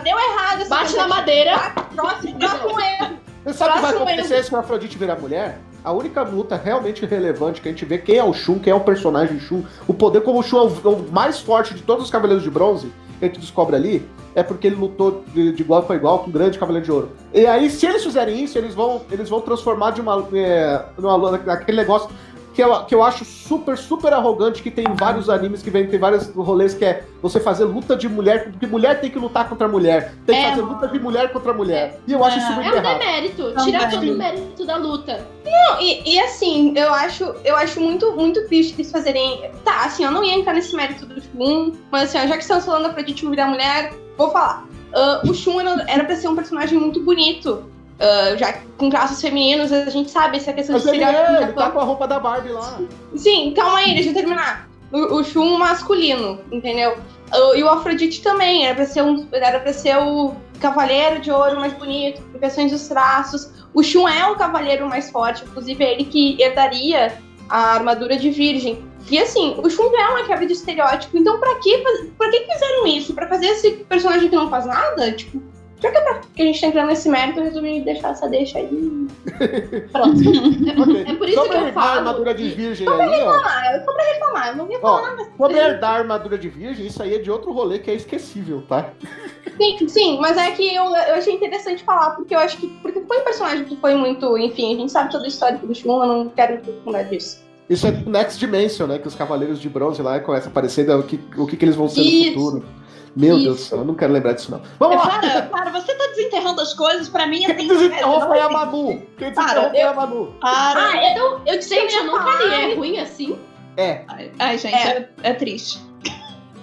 [SPEAKER 2] Deu errado.
[SPEAKER 4] Bate na madeira.
[SPEAKER 2] Próximo, próximo erro.
[SPEAKER 1] Você sabe o que vai acontecer se o Afrodite virar mulher? A única luta realmente relevante que a gente vê quem é o Shun, quem é o personagem Shun, o poder como o Shun é o mais forte de todos os Cavaleiros de Bronze, que a gente descobre ali, é porque ele lutou de, de igual para igual com o grande Cavaleiro de Ouro. E aí, se eles fizerem isso, eles vão, eles vão transformar de uma, é, numa, naquele negócio que eu, que eu acho super, super arrogante, que tem vários animes que vem, tem vários rolês que é você fazer luta de mulher, porque mulher tem que lutar contra mulher. Tem que é, fazer luta de mulher contra mulher. E eu acho isso muito
[SPEAKER 4] errado. É um demérito, tira todo o mérito da luta.
[SPEAKER 2] Não, e, e, assim, eu acho, eu acho muito, muito triste eles fazerem. Tá, assim, eu não ia entrar nesse mérito do Shun, mas assim, ó, já que estamos falando pra gente virar mulher, vou falar. Uh, o Shun era, era pra ser um personagem muito bonito. Uh, já com traços femininos, a gente sabe essa questão
[SPEAKER 1] Mas
[SPEAKER 2] de
[SPEAKER 1] ele, é, ele tá com a roupa da Barbie lá.
[SPEAKER 2] Sim, calma aí, deixa eu terminar. O, o Shun masculino, entendeu? E o Afrodite também, era pra, ser um, era pra ser o cavaleiro de ouro mais bonito, por questões dos traços. O Shun é o cavaleiro mais forte, inclusive é ele que herdaria a armadura de virgem. E assim, o Shun é uma quebra de estereótipo, então pra que, pra que fizeram isso? Pra fazer esse personagem que não faz nada? Tipo, já que, é que a gente tá entrando nesse mérito, eu resolvi deixar essa deixa aí. [LAUGHS] Pronto.
[SPEAKER 4] okay. É por isso
[SPEAKER 1] sobre
[SPEAKER 4] que eu falo.
[SPEAKER 1] a armadura de virgem
[SPEAKER 2] só
[SPEAKER 1] aí,
[SPEAKER 2] reclamar, ó. Só pra reclamar, eu não ia falar nada.
[SPEAKER 1] Sobre herdar a armadura de virgem, isso aí é de outro rolê que é esquecível, tá?
[SPEAKER 2] Sim, sim, mas é que eu, eu achei interessante falar, porque eu acho que. Porque foi um personagem que foi muito. Enfim, a gente sabe todo o histórico do Shun, eu não quero falar disso.
[SPEAKER 1] Isso é Next Dimension, né? Que os Cavaleiros de Bronze lá começam a aparecer o que, o que, que eles vão ser isso. no futuro. Meu Isso. Deus do céu, eu não quero lembrar disso, não.
[SPEAKER 3] Vamos lá! Para, para, você tá desenterrando as coisas, pra mim
[SPEAKER 1] Quem desenterrou foi a Manu. Quem desenterrou foi a Manu.
[SPEAKER 2] Para. Ah, eu, eu disse
[SPEAKER 4] gente, eu nunca li. É ruim assim?
[SPEAKER 1] É.
[SPEAKER 3] Ai, gente, é, é, é triste.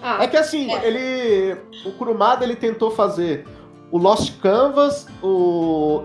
[SPEAKER 1] Ah, é que assim, é. ele. O Kurumada ele tentou fazer o Lost Canvas, o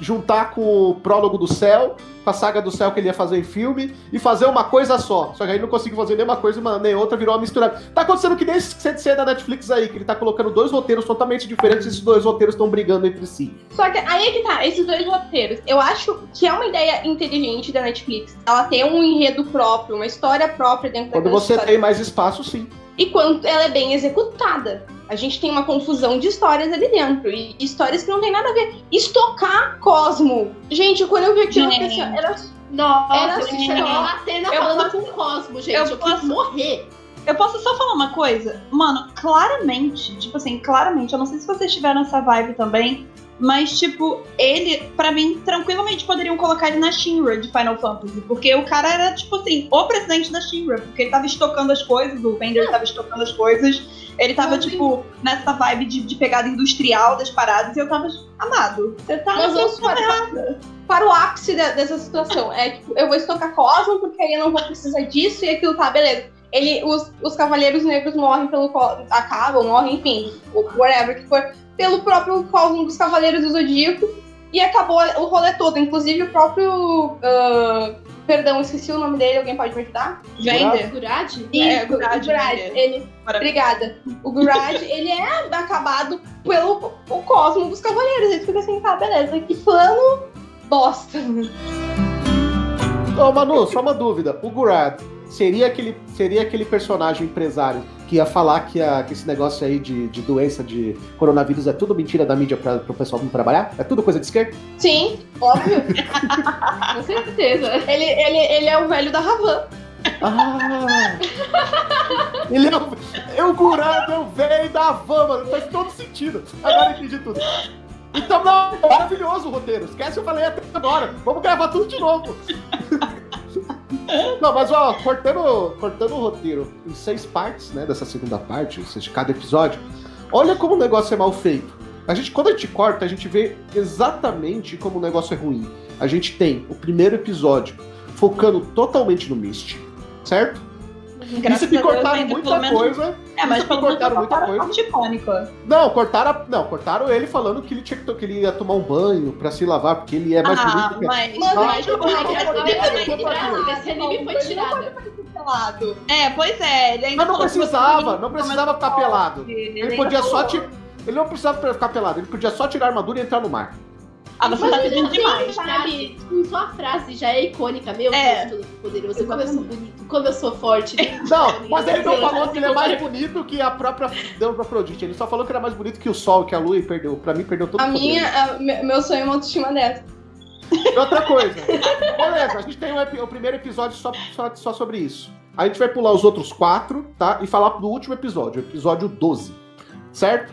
[SPEAKER 1] juntar com o prólogo do céu, com a saga do céu que ele ia fazer em filme, e fazer uma coisa só. Só que aí não conseguiu fazer nenhuma coisa, nem outra, virou uma mistura. Tá acontecendo que nem esse CDC da Netflix aí, que ele tá colocando dois roteiros totalmente diferentes, e esses dois roteiros estão brigando entre si.
[SPEAKER 2] Só que aí é que tá, esses dois roteiros. Eu acho que é uma ideia inteligente da Netflix. Ela tem um enredo próprio, uma história própria dentro
[SPEAKER 1] Quando você história. tem mais espaço, sim.
[SPEAKER 2] E quando ela é bem executada a gente tem uma confusão de histórias ali dentro. E histórias que não tem nada a ver. Estocar Cosmo. Gente, quando eu vi aquilo, eu pensei, era.
[SPEAKER 4] Nossa, era assim, a Atena falando posso... com o Cosmo, gente. Eu, eu posso morrer.
[SPEAKER 3] Eu posso só falar uma coisa? Mano, claramente, tipo assim, claramente, eu não sei se vocês tiveram essa vibe também, mas, tipo, ele, para mim, tranquilamente poderiam colocar ele na Shinra de Final Fantasy. Porque o cara era, tipo assim, o presidente da Shinra. Porque ele tava estocando as coisas, o Bender tava estocando as coisas. Ele tava, tipo, nessa vibe de, de, pegada industrial das paradas. E eu tava, amado, você tá
[SPEAKER 2] Mas vamos para, para o ápice de, dessa situação. É, tipo, eu vou estocar Cosmo, porque aí eu não vou precisar disso. E aquilo tá, beleza. Ele, os, os Cavaleiros Negros morrem pelo... Acabam, morrem, enfim. Whatever que for pelo próprio Cosmo dos Cavaleiros do Zodíaco. E acabou o rolê todo. Inclusive o próprio. Uh, perdão, esqueci o nome dele, alguém pode me ajudar?
[SPEAKER 3] Vender.
[SPEAKER 2] Gurad? É, Gurad. Gurad. Ele... Obrigada. O Gurad, [LAUGHS] ele é acabado pelo o Cosmo dos Cavaleiros. Ele fica assim, tá, beleza, que plano bosta.
[SPEAKER 1] Ô, Manu, só uma dúvida. O Gurad, seria aquele, seria aquele personagem empresário que ia falar que, a, que esse negócio aí de, de doença de coronavírus é tudo mentira da mídia para o pessoal não trabalhar? É tudo coisa de esquerda?
[SPEAKER 2] Sim, óbvio. [LAUGHS]
[SPEAKER 4] Com certeza.
[SPEAKER 2] Ele, ele, ele é o velho da Ravan.
[SPEAKER 1] Ah! ele é o, é o Gurado, é o velho da mano. Faz todo sentido. Agora eu entendi tudo. Então, não, maravilhoso o roteiro. Esquece, eu falei até agora. Vamos gravar tudo de novo. [LAUGHS] Não, mas ó, cortando, cortando o roteiro em seis partes, né, dessa segunda parte, ou seja, cada episódio, olha como o negócio é mal feito. A gente, quando a gente corta, a gente vê exatamente como o negócio é ruim. A gente tem o primeiro episódio focando totalmente no Mist, certo?
[SPEAKER 3] Graças
[SPEAKER 1] Isso que
[SPEAKER 3] Deus,
[SPEAKER 1] cortaram muita
[SPEAKER 3] menos-
[SPEAKER 1] coisa.
[SPEAKER 3] É, mas
[SPEAKER 1] Isso que
[SPEAKER 3] pelo
[SPEAKER 1] cortaram muita coisa.
[SPEAKER 3] parte icônica.
[SPEAKER 1] Não, cortaram, não, cortaram ele falando que ele tinha que, que ele ia tomar um banho pra se lavar, porque ele é mais
[SPEAKER 3] Ah,
[SPEAKER 1] bonito que
[SPEAKER 3] mas...
[SPEAKER 2] Mas
[SPEAKER 1] Ah, não,
[SPEAKER 2] tirar,
[SPEAKER 1] não,
[SPEAKER 2] esse anime foi tirada.
[SPEAKER 3] pelado. É, pois é, ele ainda
[SPEAKER 1] Mas não precisava, não precisava ficar pelado. Ele podia só. Ele não precisava ficar pelado, ele podia só tirar a armadura e entrar no mar.
[SPEAKER 3] Ah, pedindo
[SPEAKER 4] Sim,
[SPEAKER 3] demais.
[SPEAKER 4] sabe? Tipo, Sua frase já é icônica. Meu
[SPEAKER 3] É.
[SPEAKER 4] Deus, todo poderoso. Como eu sou bonito, como eu sou forte. [LAUGHS]
[SPEAKER 1] Não, mas ele não falou que ele é mais bonito que a própria deusa Afrodite. Ele só falou que era mais bonito que o sol, que a lua e perdeu. Pra mim, perdeu todo
[SPEAKER 2] A
[SPEAKER 1] o poder.
[SPEAKER 2] minha, a- me- meu sonho é uma autoestima dessa.
[SPEAKER 1] E outra coisa. Beleza, a gente tem o, epi- o primeiro episódio só, só, só sobre isso. A gente vai pular os outros quatro, tá? E falar do último episódio, o episódio 12. Certo?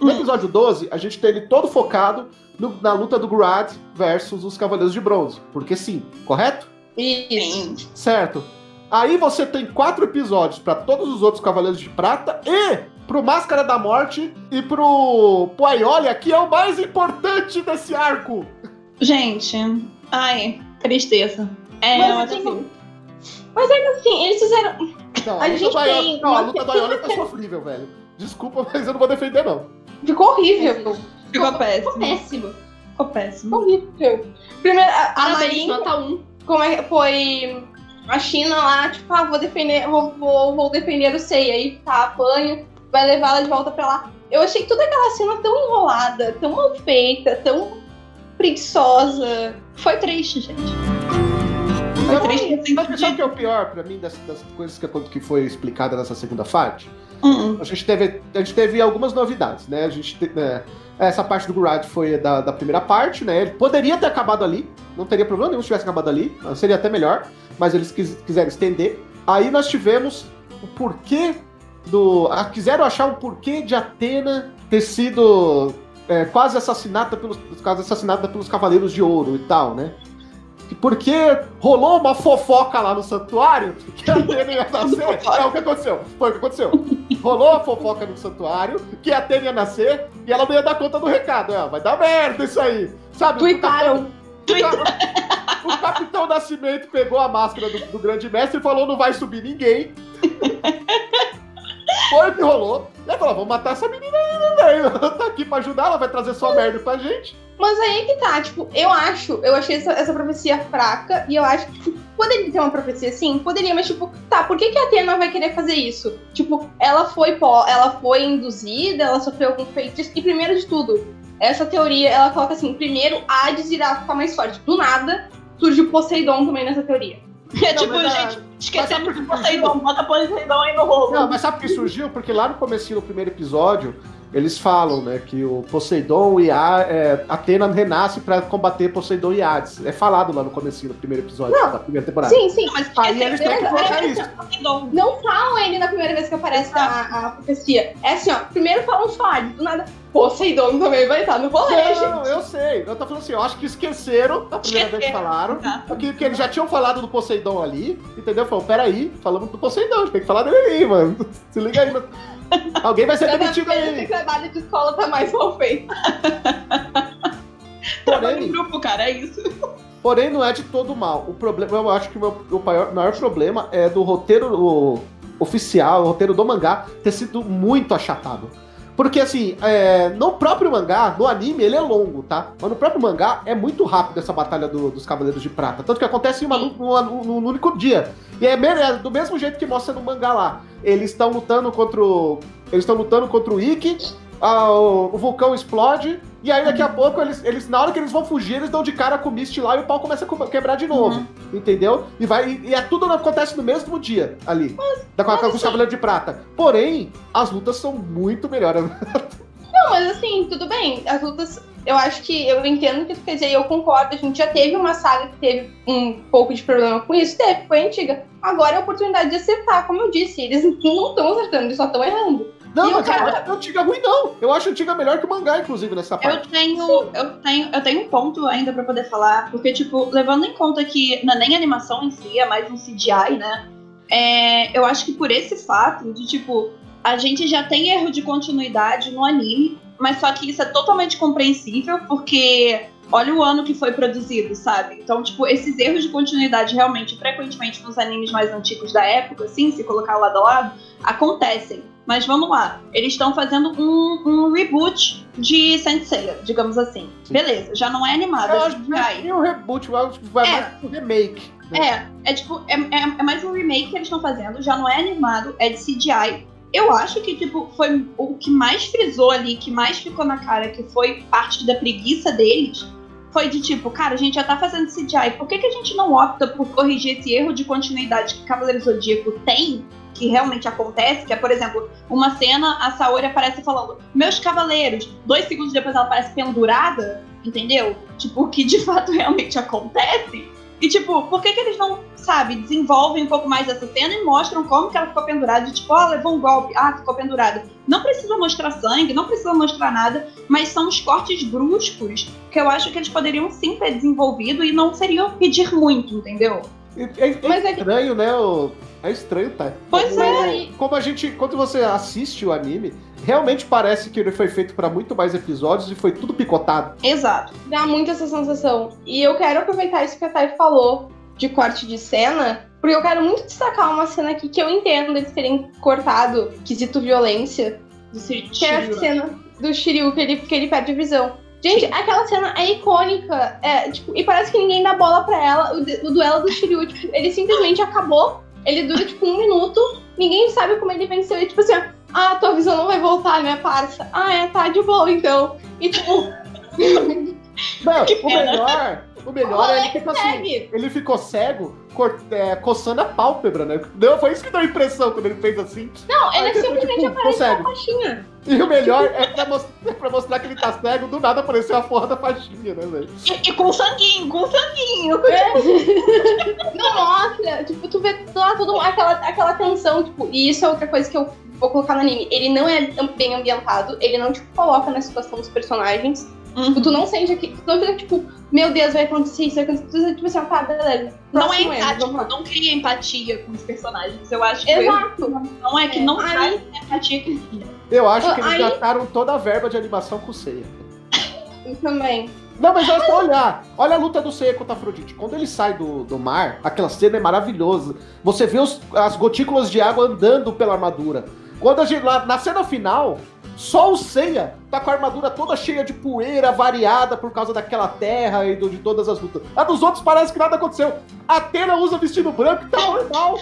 [SPEAKER 1] No episódio 12, a gente tem ele todo focado no- na luta do Grad versus os Cavaleiros de Bronze. Porque sim, correto?
[SPEAKER 2] Isso.
[SPEAKER 3] Sim.
[SPEAKER 1] Certo. Aí você tem quatro episódios pra todos os outros Cavaleiros de Prata e pro Máscara da Morte e pro, pro Aiolia, que é o mais importante desse arco.
[SPEAKER 3] Gente, ai, tristeza. É,
[SPEAKER 2] Mas,
[SPEAKER 3] mas
[SPEAKER 2] tipo,
[SPEAKER 3] assim,
[SPEAKER 2] Mas ainda assim, eles fizeram.
[SPEAKER 1] Não,
[SPEAKER 2] A
[SPEAKER 1] a, luta
[SPEAKER 2] gente tem
[SPEAKER 1] não, a luta do Aiolia foi sofrível, velho. Desculpa, [LAUGHS] mas eu não vou defender, não.
[SPEAKER 2] Ficou horrível.
[SPEAKER 3] Ficou
[SPEAKER 4] Ficou
[SPEAKER 3] péssimo.
[SPEAKER 4] péssimo.
[SPEAKER 3] Ficou péssimo.
[SPEAKER 2] Horrível. Primeiro, a, a
[SPEAKER 4] Parabéns,
[SPEAKER 2] Marin,
[SPEAKER 4] nota 1.
[SPEAKER 2] como é que foi a China lá, tipo, ah, vou defender, vou, vou, vou defender o Sei, aí tá, apanho, vai levar ela de volta pra lá. Eu achei toda aquela cena tão enrolada, tão mal feita, tão preguiçosa.
[SPEAKER 3] Foi triste, gente.
[SPEAKER 1] Foi
[SPEAKER 3] triste
[SPEAKER 1] Sabe, o que é o pior pra mim das, das coisas que, que foi explicada nessa segunda parte?
[SPEAKER 3] Hum,
[SPEAKER 1] A gente teve, a gente teve algumas novidades, né? A gente te- né, essa parte do Gurad foi da, da primeira parte, né? Ele poderia ter acabado ali, não teria problema nenhum se tivesse acabado ali, seria até melhor, mas eles quis- quiseram estender. Aí nós tivemos o porquê do. ah, quiseram achar um porquê de Atena ter sido é, quase assassinada pelos, quase assassinada pelos Cavaleiros de Ouro e tal, né? Porque rolou uma fofoca lá no santuário [LAUGHS] que a Atena ia nascer. É o que aconteceu. Foi o que aconteceu. Rolou a fofoca no santuário que a Atena ia nascer e ela não ia dar conta do recado. É, vai dar merda isso aí. Sabe?
[SPEAKER 2] Tuitaram.
[SPEAKER 1] O Capitão, o Capitão Nascimento pegou a máscara do, do grande mestre e falou: não vai subir ninguém. [LAUGHS] Foi o que rolou. E ela falou: vamos matar essa menina aí, né, velho? Ela tá aqui pra ajudar, ela vai trazer sua merda pra gente.
[SPEAKER 2] Mas aí que tá, tipo, eu acho, eu achei essa, essa profecia fraca e eu acho que, tipo, poderia ter uma profecia assim? Poderia, mas tipo, tá, por que, que a Atena vai querer fazer isso? Tipo, ela foi pó, ela foi induzida, ela sofreu algum feitiço, e primeiro de tudo, essa teoria, ela coloca assim, primeiro Hades irá ficar mais forte. Do nada, surge o Poseidon também nessa teoria.
[SPEAKER 3] É
[SPEAKER 1] Não,
[SPEAKER 3] tipo,
[SPEAKER 1] mas a-
[SPEAKER 3] gente, esquecemos de Poseidon, bota Poseidon aí no rolo.
[SPEAKER 1] Não, mas sabe por que surgiu? Porque lá no começo do primeiro episódio, eles falam, né, que o Poseidon e a é, Atena renasce pra combater Poseidon e Hades. É falado lá no começo do primeiro episódio
[SPEAKER 2] Não.
[SPEAKER 1] da primeira temporada.
[SPEAKER 2] Sim, sim.
[SPEAKER 3] Mas
[SPEAKER 1] Aí eles têm que colocar
[SPEAKER 2] é,
[SPEAKER 1] isso.
[SPEAKER 3] Poseidon.
[SPEAKER 2] Não falam ele na primeira vez que aparece a, a profecia. É assim, ó, primeiro falam só Hades, do nada, Poseidon também vai estar no rolê,
[SPEAKER 1] Não,
[SPEAKER 2] gente.
[SPEAKER 1] eu sei. Eu tô falando assim, eu acho que esqueceram da primeira vez que falaram.
[SPEAKER 3] Tá.
[SPEAKER 1] Que, que eles já tinham falado do Poseidon ali, entendeu? Falou, peraí, falamos do Poseidon, a gente tem que falar dele aí, mano. [LAUGHS] Se liga aí, mano. Alguém vai ser demitido aí.
[SPEAKER 2] trabalho de escola tá mais mal feito. [LAUGHS]
[SPEAKER 3] Trabalho em grupo, cara, é isso.
[SPEAKER 1] porém, não é de todo mal. O problema, eu acho que o, meu, o maior, maior problema é do roteiro o- oficial, o roteiro do mangá, ter sido muito achatado. Porque, assim, é, no próprio mangá, no anime, ele é longo, tá? Mas no próprio mangá, é muito rápido essa batalha do- dos Cavaleiros de Prata. Tanto que acontece em num único dia. E é, é do mesmo jeito que mostra no mangá lá. Eles estão lutando contra o. Eles estão lutando contra o Ikki, a- o, o vulcão explode, E aí daqui a pouco, eles, eles, na hora que eles vão fugir, eles dão de cara com o Mist lá e o pau começa a quebrar de novo. Uhum. Entendeu? E, vai, e, e, é tudo acontece no mesmo dia ali. Mas, da, com, com os Cavaleiros de Prata. Porém, as lutas são muito melhores. [LAUGHS]
[SPEAKER 2] Não, mas assim, tudo bem. As lutas eu acho que eu entendo o que tu quer dizer e eu concordo. A gente já teve uma saga que teve um pouco de problema com isso, teve, foi antiga. Agora é a oportunidade de acertar, como eu disse. Eles [LAUGHS] não estão acertando, eles só estão errando.
[SPEAKER 1] Não, mas cara... eu acho antiga ruim, não. Eu acho antiga melhor que o mangá, inclusive, nessa parte.
[SPEAKER 3] Eu tenho, eu tenho, eu tenho um ponto ainda pra poder falar, porque, tipo, levando em conta que não é nem animação em si, é mais um CGI, né? É, eu acho que por esse fato de, tipo, a gente já tem erro de continuidade no anime, mas só que isso é totalmente compreensível, porque olha o ano que foi produzido, sabe? Então, tipo, esses erros de continuidade realmente, frequentemente nos animes mais antigos da época, assim, se colocar lado a lado, acontecem. Mas vamos lá, eles estão fazendo um, um, reboot de Sensei, digamos assim. Sim. Beleza, já não é animado. Eu
[SPEAKER 1] é acho que é um reboot, vai é. mais um remake.
[SPEAKER 3] Né? É, é tipo, é, é, é mais um remake que eles estão fazendo, já não é animado, é de CGI. Eu acho que, tipo, foi o que mais frisou ali, que mais ficou na cara, que foi parte da preguiça deles, foi de tipo, cara, a gente já tá fazendo CGI, por que, que a gente não opta por corrigir esse erro de continuidade que Cavaleiro Zodíaco tem, que realmente acontece, que é, por exemplo, uma cena, a Saori aparece falando, meus cavaleiros, dois segundos depois ela aparece pendurada, entendeu? Tipo, o que de fato [LAUGHS] realmente acontece. E, tipo, por que, que eles não, sabe, desenvolvem um pouco mais essa cena e mostram como que ela ficou pendurada? De, tipo, ó, oh, levou um golpe, ah, ficou pendurada. Não precisa mostrar sangue, não precisa mostrar nada, mas são os cortes bruscos que eu acho que eles poderiam sim ter desenvolvido e não seriam pedir muito, entendeu?
[SPEAKER 1] É, é, mas é estranho, né? O... É estranho, tá?
[SPEAKER 3] Pois
[SPEAKER 1] como,
[SPEAKER 3] é.
[SPEAKER 1] Como a gente, quando você assiste o anime, realmente parece que ele foi feito para muito mais episódios e foi tudo picotado.
[SPEAKER 3] Exato.
[SPEAKER 2] Dá muito essa sensação. E eu quero aproveitar isso que a Thay falou de corte de cena, porque eu quero muito destacar uma cena aqui que eu entendo eles terem cortado quesito violência. Do Shiryu. Que é a cena do Shiryu, que ele, que ele perde a visão. Gente, Sim. aquela cena é icônica. É, tipo, e parece que ninguém dá bola pra ela. O, o duelo do Shiryu, tipo, ele simplesmente acabou. Ele dura, tipo, um minuto. Ninguém sabe como ele venceu. E, tipo assim, ah, tua visão não vai voltar, minha parça. Ah, é, tá de boa, então. E, tipo...
[SPEAKER 1] Não, [LAUGHS] o melhor, o melhor é ele ficou assim, ele ficou cego, é, coçando a pálpebra, né? Deu, foi isso que deu a impressão quando ele fez assim.
[SPEAKER 2] Não, ele simplesmente tipo, apareceu a faixinha.
[SPEAKER 1] E o melhor é pra, mostrar, é pra, mostrar que ele tá cego, do nada apareceu a porra da faixinha, né, velho?
[SPEAKER 3] E, e, com sanguinho, com sanguinho. [LAUGHS]
[SPEAKER 2] É. Não mostra, tipo, tu vê lá tudo, aquela, aquela tensão, tipo, e isso é outra coisa que eu vou colocar no anime. Ele não é bem ambientado, ele não te tipo, coloca na situação dos personagens. Uhum. Tipo, tu não sente aqui, tu não fica tipo, meu Deus, vai acontecer isso, vai acontecer tipo assim, tá, beleza.
[SPEAKER 3] Não é empático, não cria empatia com os personagens. Eu acho que
[SPEAKER 2] Exato.
[SPEAKER 3] não é que é. não Aí... traz empatia que
[SPEAKER 1] Eu acho que eles Aí... gastaram toda a verba de animação com o Seiya.
[SPEAKER 2] Eu também.
[SPEAKER 1] Não, mas só olhar. Olha a luta do Seiya contra a Afrodite. Quando ele sai do, do mar, aquela cena é maravilhosa. Você vê os, as gotículas de água andando pela armadura. Quando a gente, lá, na cena final, só o Seiya tá com a armadura toda cheia de poeira, variada por causa daquela terra e de todas as lutas. A dos outros parece que nada aconteceu. A Atena usa vestido branco e tá normal.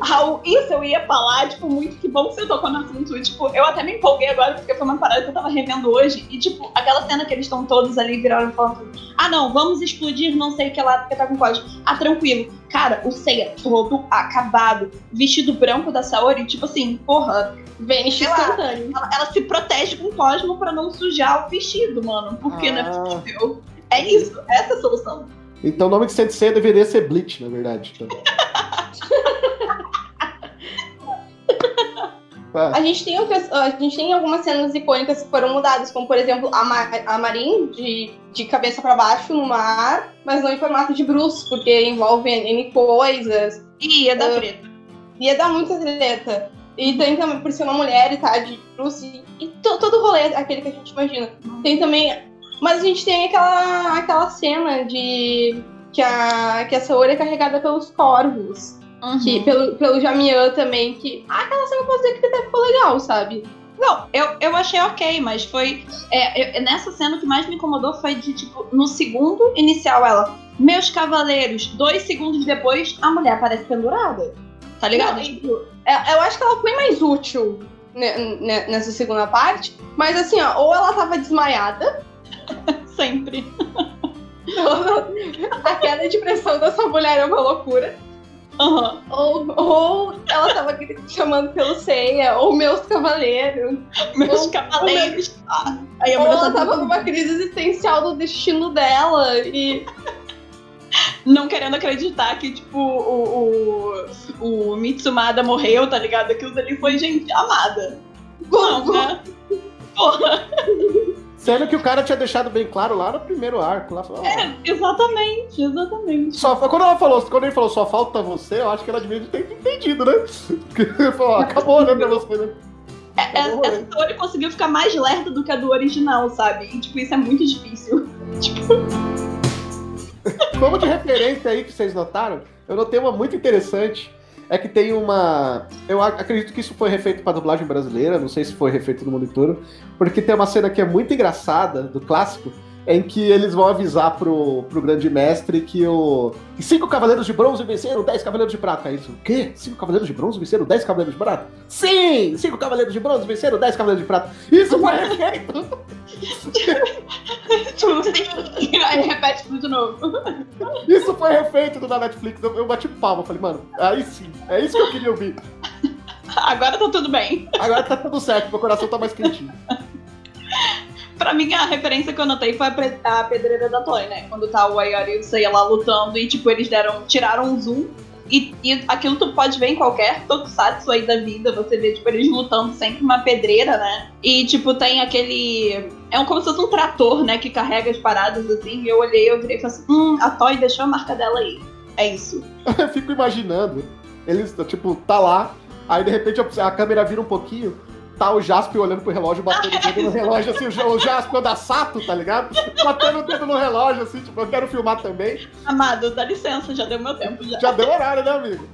[SPEAKER 3] Raul, isso eu ia falar, tipo, muito que bom que você tocou no assunto. Tipo, eu até me empolguei agora porque foi uma parada que eu tava revendo hoje. E, tipo, aquela cena que eles estão todos ali viraram falando: Ah, não, vamos explodir, não sei o que lá, porque tá com código. Ah, tranquilo. Cara, o Seiya todo acabado, vestido branco da Saori, tipo assim, porra,
[SPEAKER 2] Vênus instantâneo.
[SPEAKER 3] Ela, ela, se protege com cosmo pra não sujar o vestido, mano. Porque ah. não é possível. É isso, essa é a solução.
[SPEAKER 1] Então o nome de Sensei deveria ser Bleach, na verdade. [LAUGHS] Então.
[SPEAKER 2] A gente, tem outras, a gente tem algumas cenas icônicas que foram mudadas, como por exemplo a, Ma a Marin de, de cabeça para baixo no mar, mas não em formato de Bruce, porque envolve N coisas.
[SPEAKER 3] E ia dar uh, treta.
[SPEAKER 2] Ia dar muita treta. E tem também, por ser uma mulher e tá de Bruce, e, to, todo o rolê, aquele que a gente imagina. Tem também. Mas a gente tem aquela, aquela cena de. que a, que a Saori é carregada pelos corvos. Uhum. Que, pelo, pelo Jamian também, que. Ah, aquela cena eu até ficou legal, sabe?
[SPEAKER 3] Não, eu, eu achei ok, mas foi. É, eu, nessa cena o que mais me incomodou foi de, tipo, no segundo inicial ela. Meus cavaleiros, dois segundos depois, a mulher aparece pendurada. Tá ligado? Não, tipo,
[SPEAKER 2] é, eu acho que ela foi mais útil nessa segunda parte. Mas assim, ó, ou ela tava desmaiada, [LAUGHS]
[SPEAKER 3] Sempre. [LAUGHS]
[SPEAKER 2] a queda de pressão dessa mulher é uma loucura.
[SPEAKER 3] Uhum.
[SPEAKER 2] Ou, ou ela tava chamando pelo ceia, ou meus cavaleiros.
[SPEAKER 3] Meus ou, cavaleiros.
[SPEAKER 2] Ah, aí a ou ela tava numa crise existencial do destino dela e.
[SPEAKER 3] Não querendo acreditar que, tipo, o, o, o Mitsumada morreu, tá ligado? Aquilo dali foi gente amada. Não, né? Porra. [LAUGHS]
[SPEAKER 1] Sendo que o cara tinha deixado bem claro lá no primeiro arco. Lá, falou,
[SPEAKER 3] é, exatamente, exatamente.
[SPEAKER 1] Só, quando, ela falou, quando ele falou só falta você, eu acho que ela devia ter entendido, né? Porque ele falou, acabou, né, pra você, né?
[SPEAKER 3] É, essa história conseguiu ficar mais lerda do que a do original, sabe? E, tipo, isso é muito difícil. [LAUGHS] Tipo.
[SPEAKER 1] Como de referência aí que vocês notaram, eu notei uma muito interessante é que tem uma. Eu acredito que isso foi refeito para dublagem brasileira, não sei se foi refeito no inteiro, porque tem uma cena que é muito engraçada do clássico, em que eles vão avisar pro, pro grande mestre que o. Que cinco cavaleiros de bronze venceram dez cavaleiros de prata. Aí isso, o quê? Cinco cavaleiros de bronze venceram dez cavaleiros de prata? Sim! Cinco cavaleiros de bronze venceram dez cavaleiros de prata. Isso foi refeito!
[SPEAKER 3] Aí repete tudo de novo.
[SPEAKER 1] Isso foi refeito na Netflix. Eu bati palma, falei, mano, aí sim, é isso que eu queria ouvir.
[SPEAKER 3] Agora tá tudo bem.
[SPEAKER 1] Agora tá tudo certo, meu coração tá mais quentinho.
[SPEAKER 3] Pra mim, a referência que eu notei foi a, pedreira da Toy, né? Quando tá o Ayori e o lá lutando e, tipo, eles deram, tiraram um zoom e, e, aquilo tu pode ver em qualquer tokusatsu aí da vida. Você vê, tipo, eles lutando sempre uma pedreira, né? E, tipo, tem aquele. É um, como se fosse um trator, né? Que carrega as paradas assim. E eu olhei, eu virei e falei assim: hum, a Toy deixou a marca dela aí. É isso. [LAUGHS]
[SPEAKER 1] eu fico imaginando. Eles, tipo, tá lá. Aí de repente a câmera vira um pouquinho tá o Jasper olhando pro relógio, batendo o dedo no relógio, assim, o Jasper da Sato, tá ligado? Batendo o dedo no relógio, assim, tipo, eu quero filmar também.
[SPEAKER 3] Amado, dá licença, já deu meu tempo. Já,
[SPEAKER 1] já deu horário, né, amigo?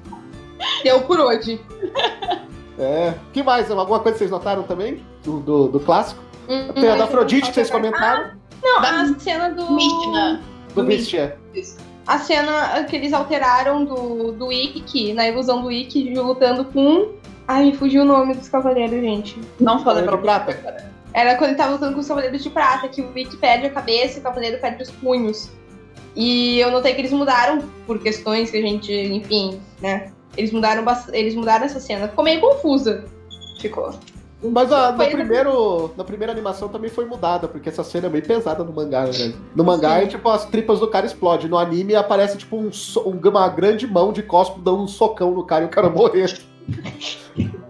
[SPEAKER 2] Deu por hoje.
[SPEAKER 1] É. que mais? Alguma coisa que vocês notaram também? Do, do, do clássico? Hum, Tem a da Afrodite que vocês comentaram. Ah,
[SPEAKER 2] não, da a cena do.
[SPEAKER 3] Mistna.
[SPEAKER 1] Do Mist, é.
[SPEAKER 2] A cena que eles alteraram do, do Ikki, na ilusão do Ikki, lutando com Ai, fugiu o nome dos cavaleiros, gente.
[SPEAKER 3] Não falei
[SPEAKER 1] pra prata.
[SPEAKER 2] Era quando ele tava lutando com os cavaleiros de prata, que o Vic perde a cabeça e o cavaleiro perde os punhos. E eu notei que eles mudaram por questões que a gente, enfim, né? Eles mudaram, eles mudaram essa cena. Ficou meio confusa. Ficou.
[SPEAKER 1] Mas a, no primeiro, na primeira animação também foi mudada, porque essa cena é bem pesada no mangá, né? No mangá, é, tipo, as tripas do cara explodem. No anime aparece, tipo, um, uma grande mão de cospo dando um socão no cara e o cara morrer. [LAUGHS]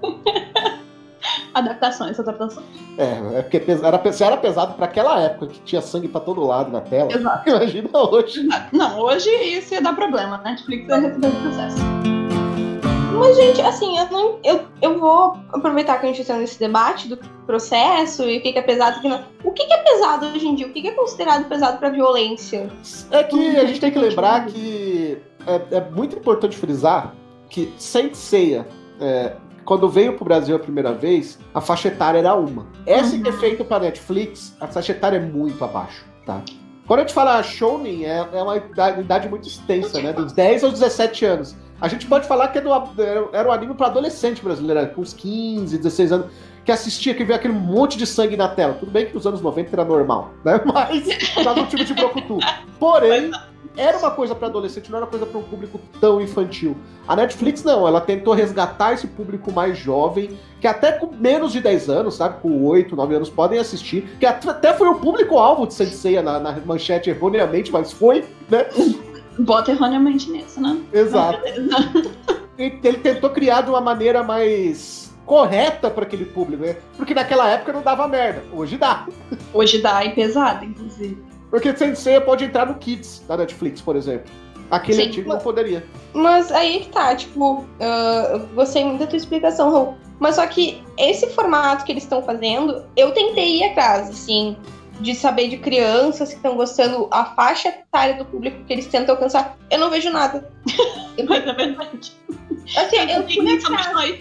[SPEAKER 3] adaptações, adaptações.
[SPEAKER 1] É, é porque era, se era pesado para aquela época que tinha sangue para todo lado na tela.
[SPEAKER 3] Exato. [LAUGHS]
[SPEAKER 1] Imagina hoje.
[SPEAKER 3] Não, hoje isso ia dar problema. Netflix vai receber o processo.
[SPEAKER 2] Mas, gente, assim, eu, não, eu, eu vou aproveitar que a gente está nesse debate do processo e o que, que é pesado e o que não. O que, que é pesado hoje em dia? O que, que é considerado pesado para violência?
[SPEAKER 1] É que a gente tem que lembrar que é, é muito importante frisar que Saint Seiya, é, quando veio pro Brasil a primeira vez, a faixa etária era uma. Esse uhum. efeito para Netflix, a faixa etária é muito abaixo, tá? Quando a gente fala Shounen, é, é uma idade, muito extensa, né? Dos 10 aos 17 anos. A gente pode falar que é do, era um anime para adolescente brasileiro, com uns 15, 16 anos, que assistia, que via aquele monte de sangue na tela. Tudo bem que nos anos 90 era normal, né? [LAUGHS] Mas tá no time de Brokutu. Porém, era uma coisa para adolescente, não era uma coisa para um público tão infantil. A Netflix não, ela tentou resgatar esse público mais jovem, que até com menos de 10 anos, sabe, com 8, 9 anos podem assistir, que até foi o público-alvo de Senseiya na, na manchete erroneamente, mas foi, né?
[SPEAKER 3] Bota erroneamente nisso, né?
[SPEAKER 1] Exato. Ele tentou criar de uma maneira mais correta para aquele público, né? Porque naquela época não dava merda. Hoje dá.
[SPEAKER 3] Hoje dá e pesado, inclusive.
[SPEAKER 1] Porque Sensei pode entrar no Kids da Netflix, por exemplo. Aquele Sim, antigo mas, não poderia.
[SPEAKER 2] Mas aí que tá, tipo, uh, gostei muito da tua explicação, Raul. Mas só que esse formato que eles estão fazendo, eu tentei ir atrás, assim, de saber de crianças que estão gostando, a faixa etária do público que eles tentam alcançar. Eu não vejo nada. [LAUGHS]
[SPEAKER 3] mas é verdade.
[SPEAKER 2] Assim, eu, eu fui atrás.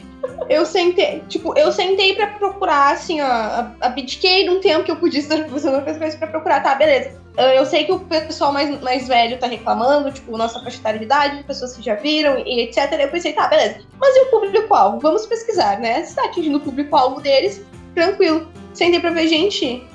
[SPEAKER 2] Eu sentei, tipo, eu sentei pra procurar, assim, ó, abdiquei num tempo que eu podia estar fazendo outras coisas pra procurar, tá, beleza. Eu sei que o pessoal mais, mais velho tá reclamando, tipo, nossa faixa de idade, pessoas que já viram e etc. Eu pensei, tá, beleza. Mas e o público-alvo? Vamos pesquisar, né? Se tá atingindo o público-alvo deles, tranquilo. Sentei pra ver, gente,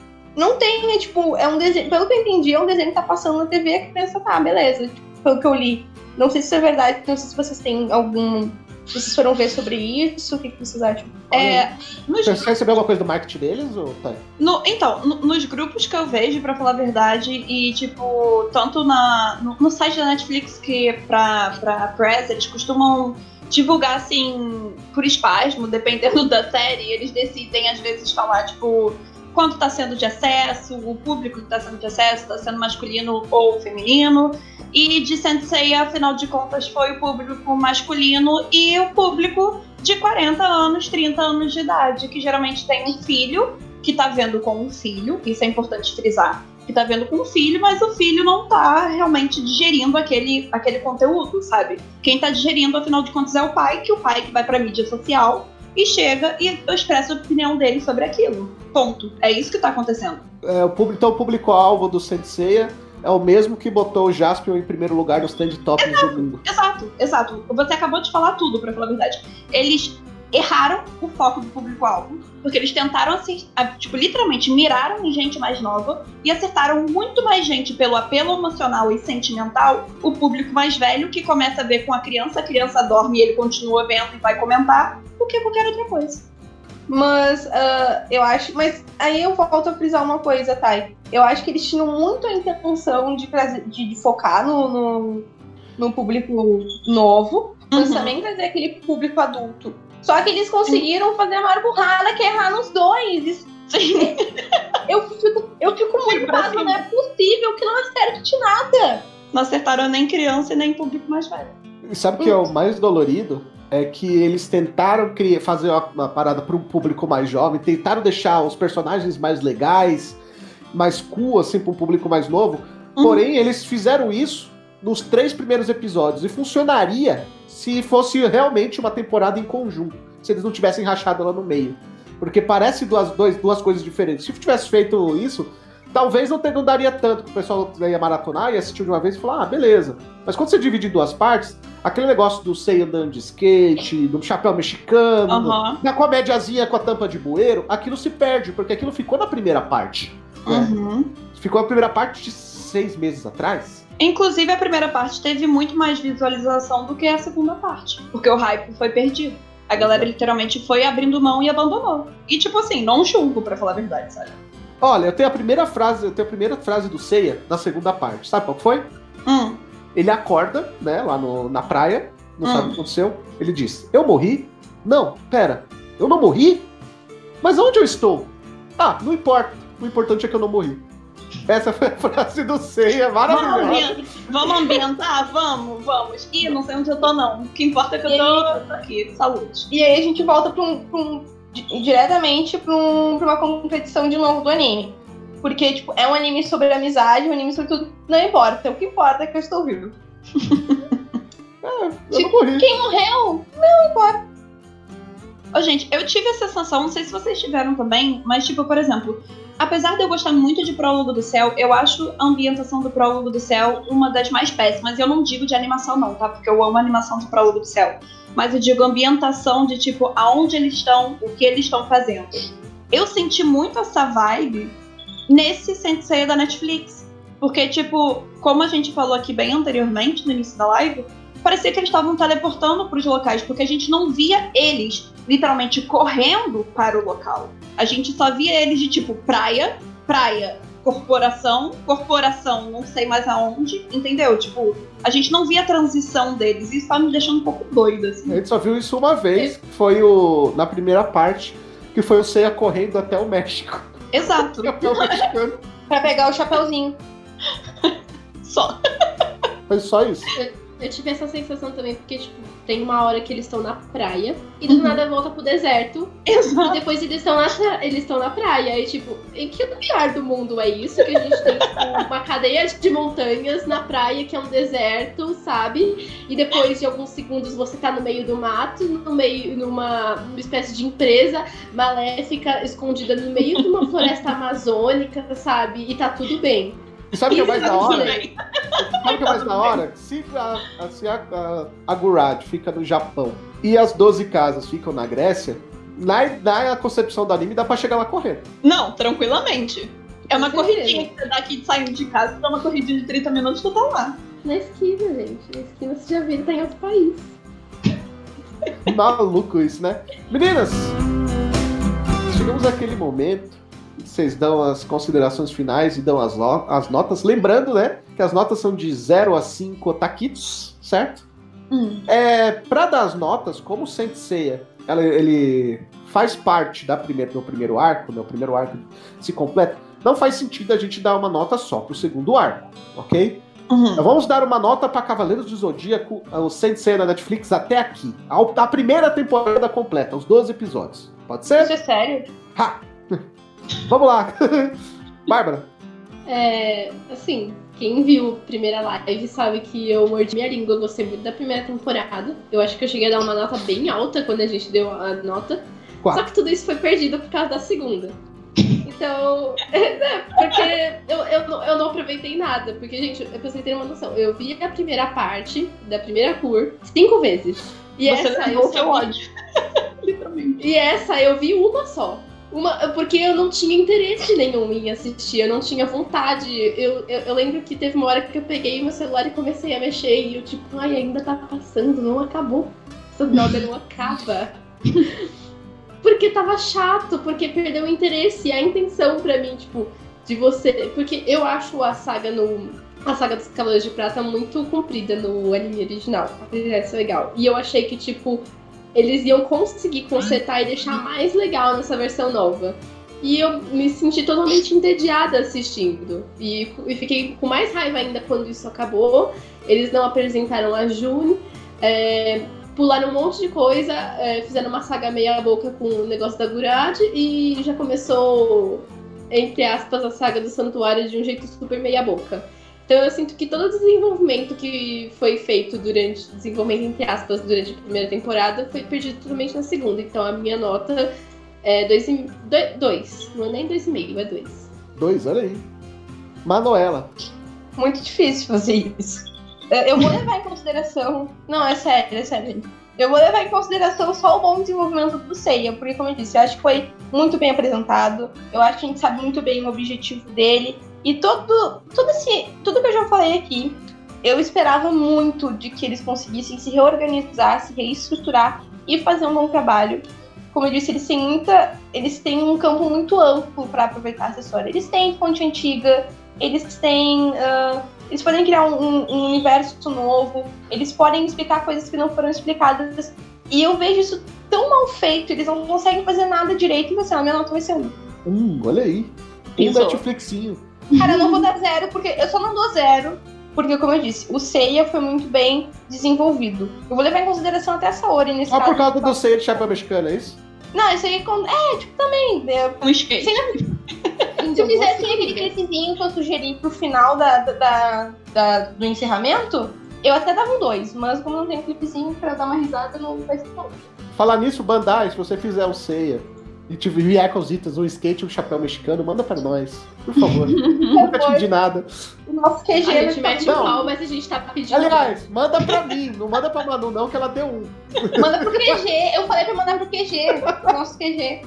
[SPEAKER 2] não tem, é tipo, é um desenho. Pelo que eu entendi, é um desenho que tá passando na TV que pensa, tá, beleza. Tipo, pelo que eu li. Não sei se isso é verdade, não sei se vocês têm algum. Se vocês foram ver sobre isso, o que, que vocês acham?
[SPEAKER 3] É, nos,
[SPEAKER 1] Você recebeu alguma coisa do marketing deles, ou tá?
[SPEAKER 3] no- então, no- nos grupos que eu vejo, pra falar a verdade, e tipo, tanto na, no, no site da Netflix que pra, pra press, eles costumam divulgar assim, por espasmo, dependendo [LAUGHS] da série, eles decidem às vezes falar, tipo, quanto tá sendo de acesso, o público que tá sendo de acesso, tá sendo masculino ou feminino. E de Sensei, afinal de contas, foi o público masculino e o público de 40 anos, 30 anos de idade, que geralmente tem um filho que tá vendo com um filho, isso é importante frisar, que tá vendo com um filho, mas o filho não tá realmente digerindo aquele, aquele conteúdo, sabe? Quem tá digerindo, afinal de contas, é o pai, que o pai que vai pra mídia social e chega e expressa a opinião dele sobre aquilo. Ponto. É isso que tá acontecendo.
[SPEAKER 1] É, o público, então, o público-alvo do Senseiya é o mesmo que botou o Jaspion em primeiro lugar nos trend tops do mundo.
[SPEAKER 3] Exato, exato. Você acabou de falar tudo, pra falar a verdade. Eles erraram o foco do público-alvo, porque eles tentaram, acer- a- tipo, literalmente miraram em gente mais nova e acertaram muito mais gente pelo apelo emocional e sentimental, o público mais velho que começa a ver com a criança, a criança dorme e ele continua vendo e vai comentar, do que qualquer outra coisa.
[SPEAKER 2] Mas ah, eu acho. Mas aí eu volto a frisar uma coisa, Thay. Eu acho que eles tinham muito a intenção de, de, de focar no, no, no público novo, mas
[SPEAKER 3] Uhum.
[SPEAKER 2] também trazer aquele público adulto. Só que eles conseguiram fazer a maior burrada que é errar nos dois. Isso-
[SPEAKER 3] Sim. [LAUGHS]
[SPEAKER 2] eu fico, eu fico muito
[SPEAKER 3] cima.
[SPEAKER 2] não é possível que não acerte nada.
[SPEAKER 3] Não acertaram nem criança e nem público mais velho.
[SPEAKER 1] E sabe o que é o mais dolorido? É que eles tentaram criar, fazer uma, uma parada para um público mais jovem, tentaram deixar os personagens mais legais, mais cool, assim, para um público mais novo.
[SPEAKER 3] Uhum.
[SPEAKER 1] Porém, eles fizeram isso nos três primeiros episódios. E funcionaria se fosse realmente uma temporada em conjunto. Se eles não tivessem rachado lá no meio. Porque parece duas, dois, duas coisas diferentes. Se tivesse feito isso, talvez não, ter- não daria tanto que o pessoal ia maratonar e assistir de uma vez e falar, ah, beleza. Mas quando você divide em duas partes, aquele negócio do Sei andando de skate, do chapéu mexicano,
[SPEAKER 3] Aham.
[SPEAKER 1] da comédiazinha com a tampa de bueiro, aquilo se perde, porque aquilo ficou na primeira parte. né?
[SPEAKER 3] Uhum.
[SPEAKER 1] Ficou a primeira parte de seis meses atrás.
[SPEAKER 3] Inclusive, a primeira parte teve muito mais visualização do que a segunda parte. Porque o hype foi perdido. A galera literalmente foi abrindo mão e abandonou. E, tipo assim, não julgo, pra falar a verdade, sabe?
[SPEAKER 1] Olha, eu tenho a primeira frase, eu tenho a primeira frase do Seiya na segunda parte. Sabe qual que foi?
[SPEAKER 3] Hum.
[SPEAKER 1] Ele acorda, né, lá no- na praia, não
[SPEAKER 3] Hum.
[SPEAKER 1] sabe o que aconteceu. Ele diz: Eu morri? Não, pera, eu não morri? Mas onde eu estou? Ah, não importa. O importante é que eu não morri. Essa foi a [LAUGHS] frase do Seiya,
[SPEAKER 3] Vamos,
[SPEAKER 1] maravilhosa.
[SPEAKER 3] ambientar, vamos ambientar? Vamos, vamos. Ih, não sei onde eu tô, não. O que importa é que eu tô, tô aqui. Saúde.
[SPEAKER 2] E aí a gente volta pra um, pra um- diretamente pra, um, uma competição de novo do anime. Porque, tipo, é um anime sobre amizade, um anime sobre tudo. Não importa. O que importa é que eu estou vivo. [LAUGHS]
[SPEAKER 1] Não morri.
[SPEAKER 2] Quem morreu?
[SPEAKER 3] Ô, gente, eu tive a sensação, não sei se vocês tiveram também, mas, tipo, por exemplo, apesar de eu gostar muito de Prólogo do Céu, eu acho a ambientação do Prólogo do Céu uma das mais péssimas. Eu não digo de animação, não, tá? Porque eu amo a animação do Prólogo do Céu. Mas eu digo ambientação de, tipo, aonde eles estão, o que eles estão fazendo. Eu senti muito essa vibe nesse Sensei da Netflix. Porque, tipo, como a gente falou aqui bem anteriormente, no início da live, parecia que eles estavam teleportando para os locais, porque a gente não via eles literalmente correndo para o local. A gente só via eles de tipo praia, praia, corporação, corporação, não sei mais aonde, entendeu? Tipo, a gente não via a transição deles. Isso tá me deixando um pouco doida, assim.
[SPEAKER 1] A gente só viu isso uma vez, que foi o, na primeira parte, que foi o Seiya correndo até o México.
[SPEAKER 3] Exato. [LAUGHS]
[SPEAKER 1] O mexicano.
[SPEAKER 2] Pra pegar o chapeuzinho.
[SPEAKER 3] Só.
[SPEAKER 1] Foi só isso.
[SPEAKER 4] Eu tive essa sensação também, porque, tipo, tem uma hora que eles estão na praia e do
[SPEAKER 3] Uhum.
[SPEAKER 4] nada volta pro deserto. E
[SPEAKER 3] Exato.
[SPEAKER 4] depois eles estão na, eles estão na praia. E, tipo, em que lugar do mundo é isso? Que a gente tem, tipo, uma cadeia de montanhas na praia que é um deserto, sabe? E depois de alguns segundos você tá no meio do mato, no meio, numa espécie de empresa maléfica escondida no meio de uma floresta amazônica, sabe? E tá tudo bem.
[SPEAKER 1] E sabe o que é mais da hora? Sabe o que é mais da hora? Se a, a, se a, a, a Gurad fica no Japão e as 12 casas ficam na Grécia, na, na concepção do anime dá pra chegar lá correndo.
[SPEAKER 3] Não, tranquilamente. É uma corridinha que você dá aqui saindo de casa, dá uma corridinha de 30 minutos, tu tá lá.
[SPEAKER 4] Na esquina, gente. Na esquina você já viu, tá em outro país.
[SPEAKER 1] Maluco isso, né? Meninas, chegamos àquele momento que vocês dão as considerações finais e dão as, no- as notas. Lembrando, né, que as notas são de 0 a 5 taquitos, certo?
[SPEAKER 3] Hum.
[SPEAKER 1] É, pra dar as notas, como o Senseiya, ela- ele faz parte da primeira, do primeiro arco, né, o primeiro arco se completa, não faz sentido a gente dar uma nota só pro segundo arco, ok?
[SPEAKER 3] Uhum.
[SPEAKER 1] Então vamos dar uma nota para Cavaleiros do Zodíaco, o Sensei na Netflix até aqui. Ao- A primeira temporada completa, os 12 episódios. Pode
[SPEAKER 2] Isso
[SPEAKER 1] ser?
[SPEAKER 2] é sério?
[SPEAKER 1] Ha! Vamos lá. [LAUGHS] Bárbara.
[SPEAKER 4] É, assim, quem viu a primeira live sabe que eu mordi minha língua, eu gostei muito da primeira temporada. Eu acho que eu cheguei a dar uma nota bem alta quando a gente deu a nota.
[SPEAKER 1] Quatro.
[SPEAKER 4] Só que tudo isso foi perdido por causa da segunda. Então, [LAUGHS] é, porque eu, eu, não- eu não aproveitei nada. Porque, gente, pra vocês terem uma noção, eu vi a primeira parte da primeira cur cinco vezes. E
[SPEAKER 3] Você
[SPEAKER 4] essa eu só vi-
[SPEAKER 3] ódio. [LAUGHS] Literalmente.
[SPEAKER 4] e essa eu vi uma só. Uma, porque eu não tinha interesse nenhum em assistir, eu não tinha vontade. Eu, eu, eu lembro que teve uma hora que eu peguei meu celular e comecei a mexer e eu tipo, ai, ainda tá passando, não acabou. Essa droga não acaba. [LAUGHS] Porque tava chato, porque perdeu o interesse e a intenção pra mim, tipo, de você. Porque eu acho a saga no. A saga dos Cavaleiros de Prata muito comprida no anime original. De ser legal. E eu achei que, tipo, eles iam conseguir consertar e deixar mais legal nessa versão nova. E eu me senti totalmente entediada assistindo. E, e fiquei com mais raiva ainda quando isso acabou. Eles não apresentaram a June. é, pularam um monte de coisa, é, fizeram uma saga meia boca com o negócio da Gurad e já começou, entre aspas, a saga do santuário de um jeito super meia boca. Então eu sinto que todo o desenvolvimento que foi feito durante, desenvolvimento entre aspas, durante a primeira temporada foi perdido totalmente na segunda. Então a minha nota é 2, dois, não é nem 2,5, é 2.
[SPEAKER 1] Dois, olha aí. Manuela.
[SPEAKER 2] Muito difícil fazer isso. Eu- vou levar em consideração. Não, é sério, é sério. Eu vou levar em consideração só o bom desenvolvimento do Seiya, porque, como eu disse, eu acho que foi muito bem apresentado. Eu acho que a gente sabe muito bem o objetivo dele. E todo, todo esse, tudo que eu já falei aqui, eu esperava muito de que eles conseguissem se reorganizar, se reestruturar e fazer um bom trabalho. Como eu disse, eles têm muita. Eles têm um campo muito amplo para aproveitar essa história. Eles têm fonte antiga, eles têm. ah, eles podem criar um, um- universo novo, eles podem explicar coisas que não foram explicadas. E eu vejo isso tão mal feito, eles não conseguem fazer nada direito, e você, a minha nota vai ser um.
[SPEAKER 1] Hum, olha aí. Um. Netflixinho.
[SPEAKER 2] Cara, eu não vou dar zero, porque eu só não dou zero, porque, como eu disse, o Seiya foi muito bem desenvolvido. Eu vou levar em consideração até essa hora nesse
[SPEAKER 1] Só
[SPEAKER 2] caso.
[SPEAKER 1] por causa do Seiya de chapéu mexicano, é isso?
[SPEAKER 2] Não, isso aí. con- É, tipo, também. é,
[SPEAKER 3] Um skate.
[SPEAKER 2] Sim, [LAUGHS] Se eu fizesse aquele crescizinho que eu sugeri pro final da, da- da- da- do encerramento, eu até dava um dois, mas como não tem um clipezinho pra dar uma risada, não vai ser bom.
[SPEAKER 1] Falar nisso, Bandai, se você fizer o Seiya e te vier cositas, um skate um chapéu mexicano, manda pra nós. Por favor. [LAUGHS] Nunca te pedi nada.
[SPEAKER 2] O nosso QG
[SPEAKER 4] A gente
[SPEAKER 2] ficar
[SPEAKER 4] mete
[SPEAKER 1] Não.
[SPEAKER 4] o pau, mas a gente tá pedindo.
[SPEAKER 1] Aliás, manda pra mim, não manda pra Manu, não, que ela deu um.
[SPEAKER 2] Manda pro QG. Eu falei pra mandar pro QG. pro nosso QG.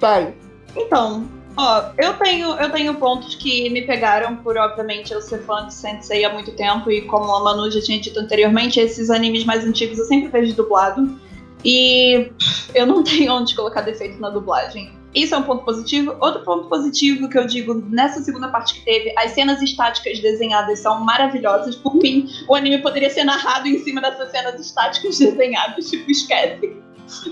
[SPEAKER 1] Tá,
[SPEAKER 3] Então, ó, eu tenho, eu tenho pontos que me pegaram por, obviamente, eu ser fã de Sensei há muito tempo e como a Manu já tinha dito anteriormente, esses animes mais antigos eu sempre vejo dublado e eu não [LAUGHS] tenho onde colocar defeito na dublagem. Isso é um ponto positivo. Outro ponto positivo que eu digo nessa segunda parte que teve, as cenas estáticas desenhadas são maravilhosas. Por mim, o anime poderia ser narrado em cima dessas cenas estáticas desenhadas. Tipo, esquece.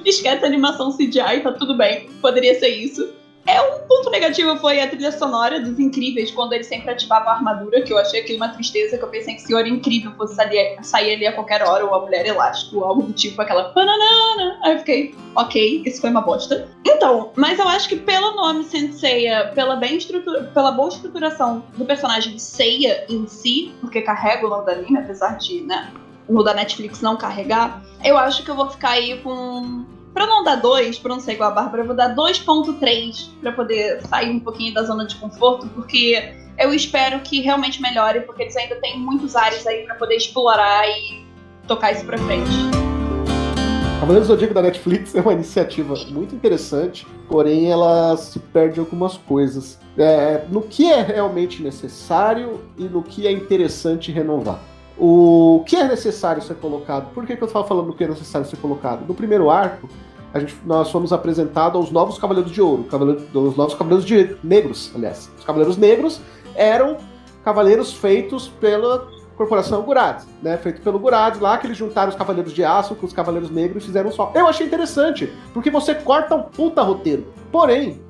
[SPEAKER 3] Esquece a animação CGI, tá tudo bem. Poderia ser isso. É um ponto negativo foi a trilha sonora dos Incríveis, quando eles sempre ativavam a armadura, que eu achei aquilo uma tristeza, que eu pensei que o Senhor Incrível fosse sair, sair ali a qualquer hora, ou a Mulher Elástico, ou algo do tipo, aquela pananana. Aí eu fiquei, ok, isso foi uma bosta. Então, mas eu acho que pelo nome Senseiya, pela, bem estrutura, pela boa estruturação do personagem Seiya em si, porque carrega o nome da anime, apesar de, né, no da Netflix não carregar, eu acho que eu vou ficar aí com Pra não dar 2, pra não ser igual a Bárbara, eu vou dar 2.3 pra poder sair um pouquinho da zona de conforto, porque eu espero que realmente melhore, porque eles ainda têm muitos ares aí pra poder explorar e tocar isso pra frente.
[SPEAKER 1] Cavaleiros do Zodíaco da Netflix é uma iniciativa muito interessante, porém ela se perde algumas coisas. É, no que é realmente necessário e no que é interessante renovar. O que é necessário ser colocado? Por que, que eu estava falando do que é necessário ser colocado? No primeiro arco, a gente, nós fomos apresentados aos novos Cavaleiros de Ouro, cavaleiro, os novos Cavaleiros de Negros, aliás. Os Cavaleiros Negros eram cavaleiros feitos pela Corporação Gurades, né? Feito pelo Gurades lá, que eles juntaram os Cavaleiros de Aço com os Cavaleiros Negros e fizeram só. Eu achei interessante, porque você corta um puta roteiro. Porém,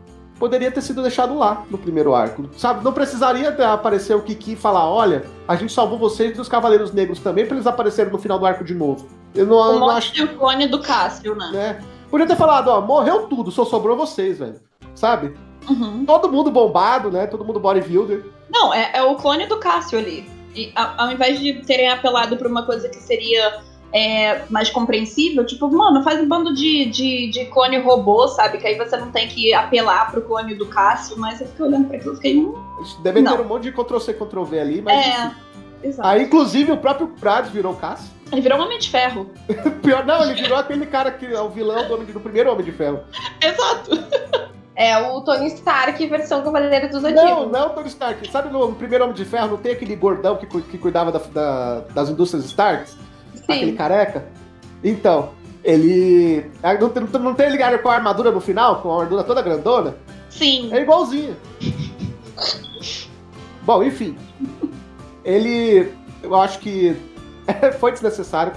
[SPEAKER 1] poderia ter sido deixado lá no primeiro arco. Sabe, não precisaria aparecer o Kiki e falar: olha, a gente salvou vocês dos Cavaleiros Negros também, pra eles aparecerem no final do arco de novo. Eu não,
[SPEAKER 3] O
[SPEAKER 1] não
[SPEAKER 3] monte
[SPEAKER 1] acho.
[SPEAKER 3] de clone do Cássio, né?
[SPEAKER 1] Né? Podia ter falado, ó, morreu tudo, só sobrou vocês, velho. Sabe?
[SPEAKER 3] Uhum.
[SPEAKER 1] Todo mundo bombado, né? Todo mundo bodybuilder.
[SPEAKER 3] Não, é, é o clone do Cássio ali. E, ao invés de terem apelado pra uma coisa que seria é, mais compreensível, tipo, mano, faz um bando de, de, de clone robô, sabe? Que aí você não tem que apelar pro clone do Cássio, mas eu fiquei olhando pra aquilo e fiquei. Hum,
[SPEAKER 1] Devem
[SPEAKER 3] Não.
[SPEAKER 1] ter um monte de Ctrl-C, Ctrl-V ali, mas.
[SPEAKER 3] é. Exato.
[SPEAKER 1] Aí, inclusive, o próprio Prades virou Cássio. [LAUGHS]
[SPEAKER 3] Ele virou um homem de ferro.
[SPEAKER 1] Pior, não, ele virou aquele cara que é o vilão do, Homem de- do primeiro Homem de Ferro.
[SPEAKER 3] Exato.
[SPEAKER 2] É o Tony Stark versão Cavaleiro do Zodíaco.
[SPEAKER 1] Não, não Tony Stark. Sabe no primeiro Homem de Ferro não tem aquele gordão que, que cuidava da- da- das indústrias Starks? Aquele careca? Então, ele. ah, Não, tem- não tem ligado com a armadura no final? Com a armadura toda grandona?
[SPEAKER 3] Sim.
[SPEAKER 1] É igualzinho. Bom, enfim. Ele. Eu acho que [LAUGHS] foi desnecessário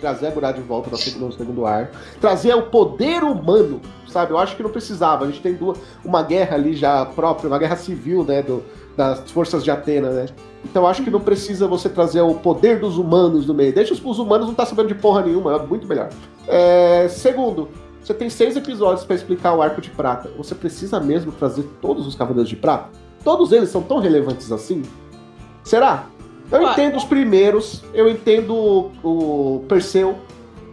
[SPEAKER 1] trazer a Gurá de volta no segundo, no segundo ar. Trazer o poder humano, sabe? Eu acho que não precisava. A gente tem duas, uma guerra ali já própria, uma guerra civil, né? Do, das forças de Atena, né? Então acho que não precisa você trazer o poder dos humanos no meio. Deixa os, os humanos não tá sabendo de porra nenhuma, é muito melhor. É, segundo, você tem seis episódios pra explicar o arco de prata. Você precisa mesmo trazer todos os Cavaleiros de Prata? Todos eles são tão relevantes assim? Será? Eu
[SPEAKER 3] Ué.
[SPEAKER 1] entendo os primeiros, eu entendo o, o Perseu,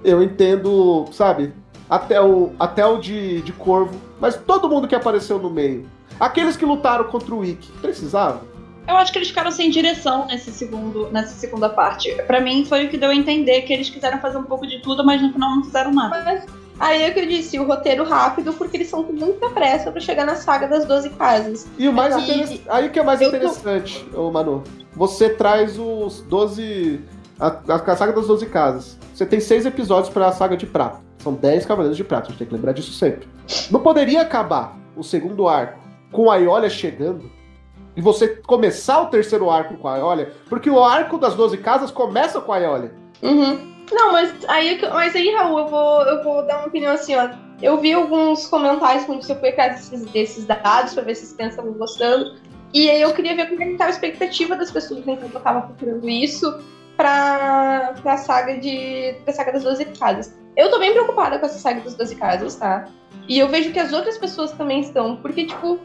[SPEAKER 1] eu entendo, sabe, até o, até o de, de Corvo, mas todo mundo que apareceu no meio. Aqueles que lutaram contra o Ikki, precisavam?
[SPEAKER 3] Eu acho que eles ficaram sem direção nesse segundo, nessa segunda parte. Pra mim foi o que deu a entender que eles quiseram fazer um pouco de tudo, mas no final não fizeram nada.
[SPEAKER 2] Mas aí é que eu disse, o roteiro rápido, porque eles são com muita pressa pra chegar na saga das 12 casas.
[SPEAKER 1] E o mais
[SPEAKER 2] E-
[SPEAKER 1] interessante. Aí que é mais
[SPEAKER 2] eu tô-
[SPEAKER 1] interessante, ô Manu. Você traz os 12. A, a saga das 12 casas. Você tem seis episódios pra saga de prata. São 10 cavaleiros de prata, a gente tem que lembrar disso sempre. Não poderia acabar o segundo arco com a Iolia chegando e você começar o terceiro arco com a Iolia, porque o arco das 12 casas começa com a Iolia.
[SPEAKER 2] Uhum. Não, mas aí, é mas aí, Raul, eu vou, eu vou dar uma opinião assim, ó. Eu vi alguns comentários quando você foi atrás desses, dados pra ver se vocês estavam gostando. E aí eu queria ver como é que tava a expectativa das pessoas enquanto eu tava procurando isso pra, pra saga de. pra saga das 12 casas. Eu tô bem preocupada com essa saga das 12 casas, tá? E eu vejo que as outras pessoas também estão, porque, tipo,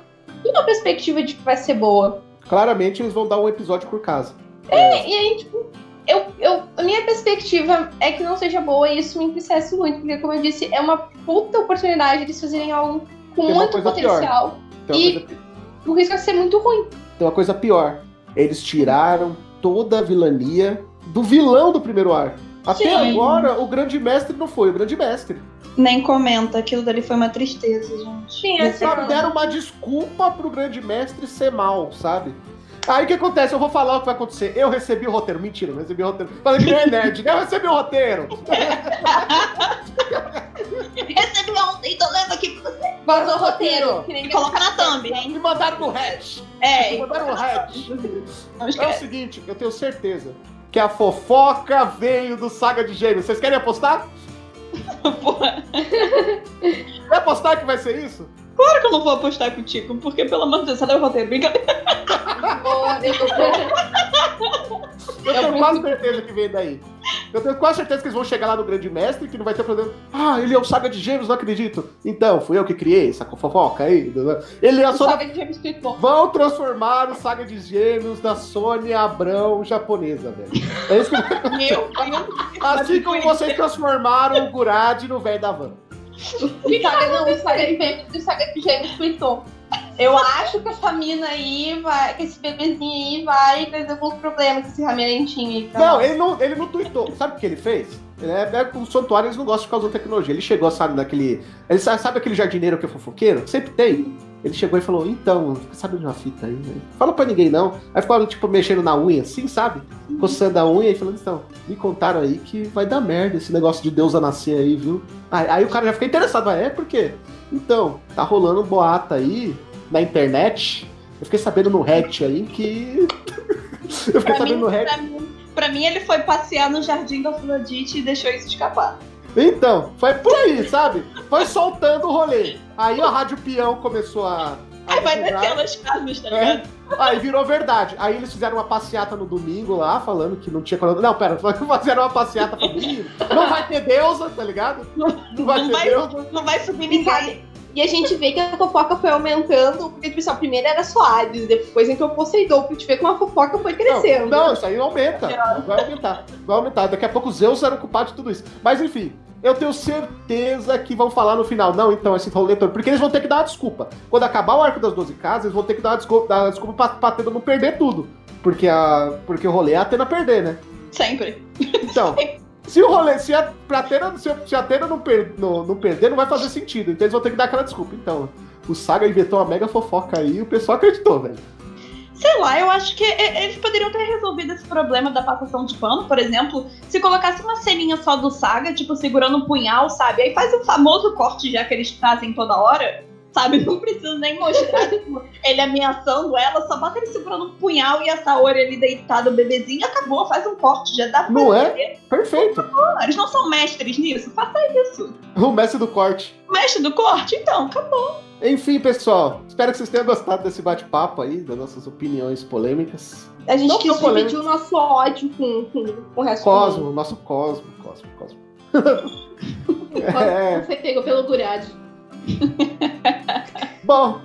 [SPEAKER 2] uma perspectiva de que vai ser boa.
[SPEAKER 1] Claramente eles vão dar um episódio por casa.
[SPEAKER 2] E aí, tipo, eu, eu, a minha perspectiva é que não seja boa e isso me entristece muito, porque, como eu disse, é uma puta oportunidade de eles fazerem algo com
[SPEAKER 1] Tem
[SPEAKER 2] muito potencial. E-
[SPEAKER 1] coisa,
[SPEAKER 2] O risco é ser muito ruim.
[SPEAKER 1] tem uma coisa pior. Eles tiraram toda a vilania do vilão do primeiro arco. Até
[SPEAKER 2] Sim.
[SPEAKER 1] agora, o grande mestre não foi o grande mestre.
[SPEAKER 3] Nem comenta, aquilo dali foi uma tristeza, gente.
[SPEAKER 2] Sim,
[SPEAKER 1] Eles
[SPEAKER 2] essa
[SPEAKER 1] sabe, deram uma desculpa pro grande mestre ser mal, sabe? Aí o que acontece? Eu vou falar o que vai acontecer. Eu recebi o roteiro. Mentira, não recebi o roteiro. Falei que não é nerd. Eu recebi o roteiro. [LAUGHS]
[SPEAKER 3] Recebi ontem, tô lendo aqui pra você.
[SPEAKER 2] Vazou o roteiro.
[SPEAKER 3] E coloca na thumb, hein?
[SPEAKER 1] Me mandaram no hatch.
[SPEAKER 3] É,
[SPEAKER 1] Me mandaram no hatch. É o seguinte, eu tenho certeza que a fofoca veio do Saga de Gêmeos. Vocês querem apostar? [LAUGHS] Quer apostar que vai ser isso?
[SPEAKER 3] Claro que eu não vou apostar contigo, porque pelo amor de Deus, cadê o roteiro? Brincadeira.
[SPEAKER 2] Boa,
[SPEAKER 1] Eu tenho quase certeza que vem daí. Eu tenho quase certeza que eles vão chegar lá no Grande Mestre que não vai ter problema. Ah, ele é o Saga de Gêmeos, não acredito. Então, fui eu que criei essa fofoca aí. Ele é
[SPEAKER 2] O
[SPEAKER 1] só.
[SPEAKER 2] Saga de Clipon.
[SPEAKER 1] Vão transformar o Saga de Gêmeos da Sônia Abrão japonesa, velho. É isso que...
[SPEAKER 3] Meu Deus.
[SPEAKER 1] Assim como vocês transformaram o Gurad no velho da van.
[SPEAKER 2] O Saga não, o Saga de o Saga de Clipon. Eu acho que essa mina aí vai, que esse bebezinho aí vai trazer alguns problemas com esse ramentinho aí. pra
[SPEAKER 1] Não,
[SPEAKER 2] nós.
[SPEAKER 1] ele não, ele não tweetou. Sabe o que ele fez? É, é, o santuário eles não gostam de causar tecnologia. Ele chegou, sabe, naquele. Ele sabe, sabe aquele jardineiro que é fofoqueiro? Sempre tem. Ele chegou e falou: Então, fica sabendo de uma fita aí, velho. Fala pra ninguém não. Aí ficou, tipo, mexendo na unha assim, sabe? Coçando a unha e falando: Então, me contaram aí que vai dar merda esse negócio de Deus a nascer aí, viu? Aí, aí o cara já fica interessado: ah, É, por quê? Então, tá rolando um boato aí na internet. Eu fiquei sabendo no Reddit aí que. [LAUGHS] Eu fiquei
[SPEAKER 3] Pra
[SPEAKER 1] sabendo
[SPEAKER 3] mim,
[SPEAKER 1] no Reddit.
[SPEAKER 3] pra, mim, pra mim, ele foi passear no jardim da Afrodite e deixou isso escapar.
[SPEAKER 1] Então, foi por aí, sabe? Foi soltando o rolê. Aí a Rádio Peão começou a. a
[SPEAKER 3] Aí vai
[SPEAKER 1] divulgar.
[SPEAKER 3] descendo as casas, tá
[SPEAKER 1] É.
[SPEAKER 3] ligado?
[SPEAKER 1] Aí virou verdade. Aí eles fizeram uma passeata no domingo lá, falando que não tinha. Não, pera, [LAUGHS] fizeram uma passeata pra domingo. Não vai ter deusa, tá ligado? Não vai
[SPEAKER 3] Não
[SPEAKER 1] ter
[SPEAKER 3] vai-
[SPEAKER 1] deusa.
[SPEAKER 3] Não vai subir ninguém.
[SPEAKER 2] E a gente vê que a fofoca foi aumentando, porque, tipo assim, a primeira era Soares, depois entrou Poseidon, pra gente ver como a fofoca foi crescendo.
[SPEAKER 1] Não, não, isso aí aumenta. Vai aumentar. Vai aumentar. Daqui a pouco os Zeus eram culpados de tudo isso. Mas enfim, eu tenho certeza que vão falar no final. Não, então, esse rolê todo. Porque eles vão ter que dar uma desculpa. Quando acabar o arco das 12 casas, eles vão ter que dar uma desculpa, dar uma desculpa pra, pra Atena não perder tudo. Porque, a, porque o rolê é a Atena perder, né?
[SPEAKER 3] Sempre.
[SPEAKER 1] Então, [LAUGHS] se o rolê, se a, pra Atena, se, se a Atena não, per, não, não perder, não vai fazer sentido. Então eles vão ter que dar aquela desculpa. Então, o Saga inventou uma mega fofoca aí e o pessoal acreditou, velho.
[SPEAKER 3] Sei lá, eu acho que eles poderiam ter resolvido esse problema da passação de pano, por exemplo, se colocasse uma ceninha só do Saga, tipo, segurando um punhal, sabe? Aí faz o famoso corte já que eles fazem toda hora, sabe? Não precisa nem mostrar [LAUGHS] tipo, ele ameaçando ela, só bota ele segurando um punhal e a Saori ali deitada, o bebezinho, acabou, faz um corte, já dá pra
[SPEAKER 1] Não é? Perfeito.
[SPEAKER 3] Eles não são mestres nisso, faça isso.
[SPEAKER 1] O mestre do corte.
[SPEAKER 3] Mestre do corte? Então, acabou.
[SPEAKER 1] Enfim, pessoal, espero que vocês tenham gostado desse bate-papo aí, das nossas opiniões polêmicas.
[SPEAKER 2] A gente
[SPEAKER 1] Não
[SPEAKER 2] quis dividir o nosso ódio com, com, com o resto do
[SPEAKER 1] Cosmo, nosso Cosmo, Cosmo, Cosmo. [LAUGHS] [LAUGHS] É.
[SPEAKER 4] Não foi pego pelo Gurad. [LAUGHS]
[SPEAKER 1] Bom,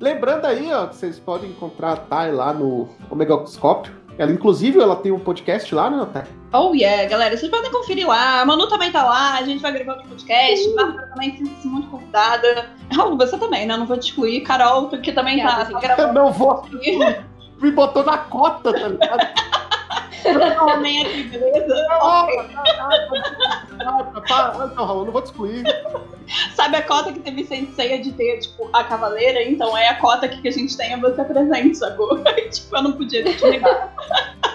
[SPEAKER 1] lembrando aí, ó, que vocês podem encontrar a Thay lá no Omegoscópio. Ela, inclusive, ela tem um podcast lá, né, Thay?
[SPEAKER 3] Oh yeah, galera, vocês podem conferir lá. A Manu também tá lá, a gente vai gravar outro podcast. Bárbara também sinta-se muito convidada. Raul, você também, né? Não vou te excluir. Carol, que também tá,
[SPEAKER 4] Obrigada,
[SPEAKER 3] tá
[SPEAKER 4] gente.
[SPEAKER 1] Eu
[SPEAKER 3] gravando
[SPEAKER 1] não vou, me botou na cota, tá ligado? [LAUGHS]
[SPEAKER 3] Homem aqui, beleza?
[SPEAKER 1] Ah, Não, Raul, não vou te excluir.
[SPEAKER 3] Sabe a cota que teve Sensei de ter, tipo, a cavaleira? Então é a cota que a gente tem é você presente, sacou? [LAUGHS] tipo, eu não podia te negar. [LAUGHS]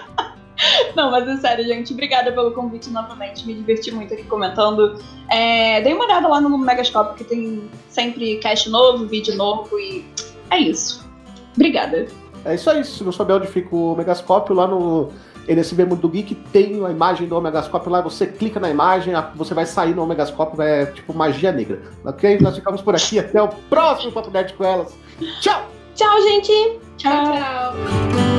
[SPEAKER 3] Não, mas é sério, gente. Obrigada pelo convite novamente. Me diverti muito aqui comentando. É, dei uma olhada lá no Megascope, que tem sempre cast novo, vídeo novo e é isso. Obrigada.
[SPEAKER 1] É isso aí, se não souber onde fica o Megascópio, lá no NSV Mundo Geek tem a imagem do Omegascópio lá, você clica na imagem, você vai sair no Omegascópio, é tipo magia negra. Ok? Nós ficamos por aqui, até o próximo Papo Nerd com elas. Tchau!
[SPEAKER 2] Tchau, gente!
[SPEAKER 3] Tchau.
[SPEAKER 4] Tchau.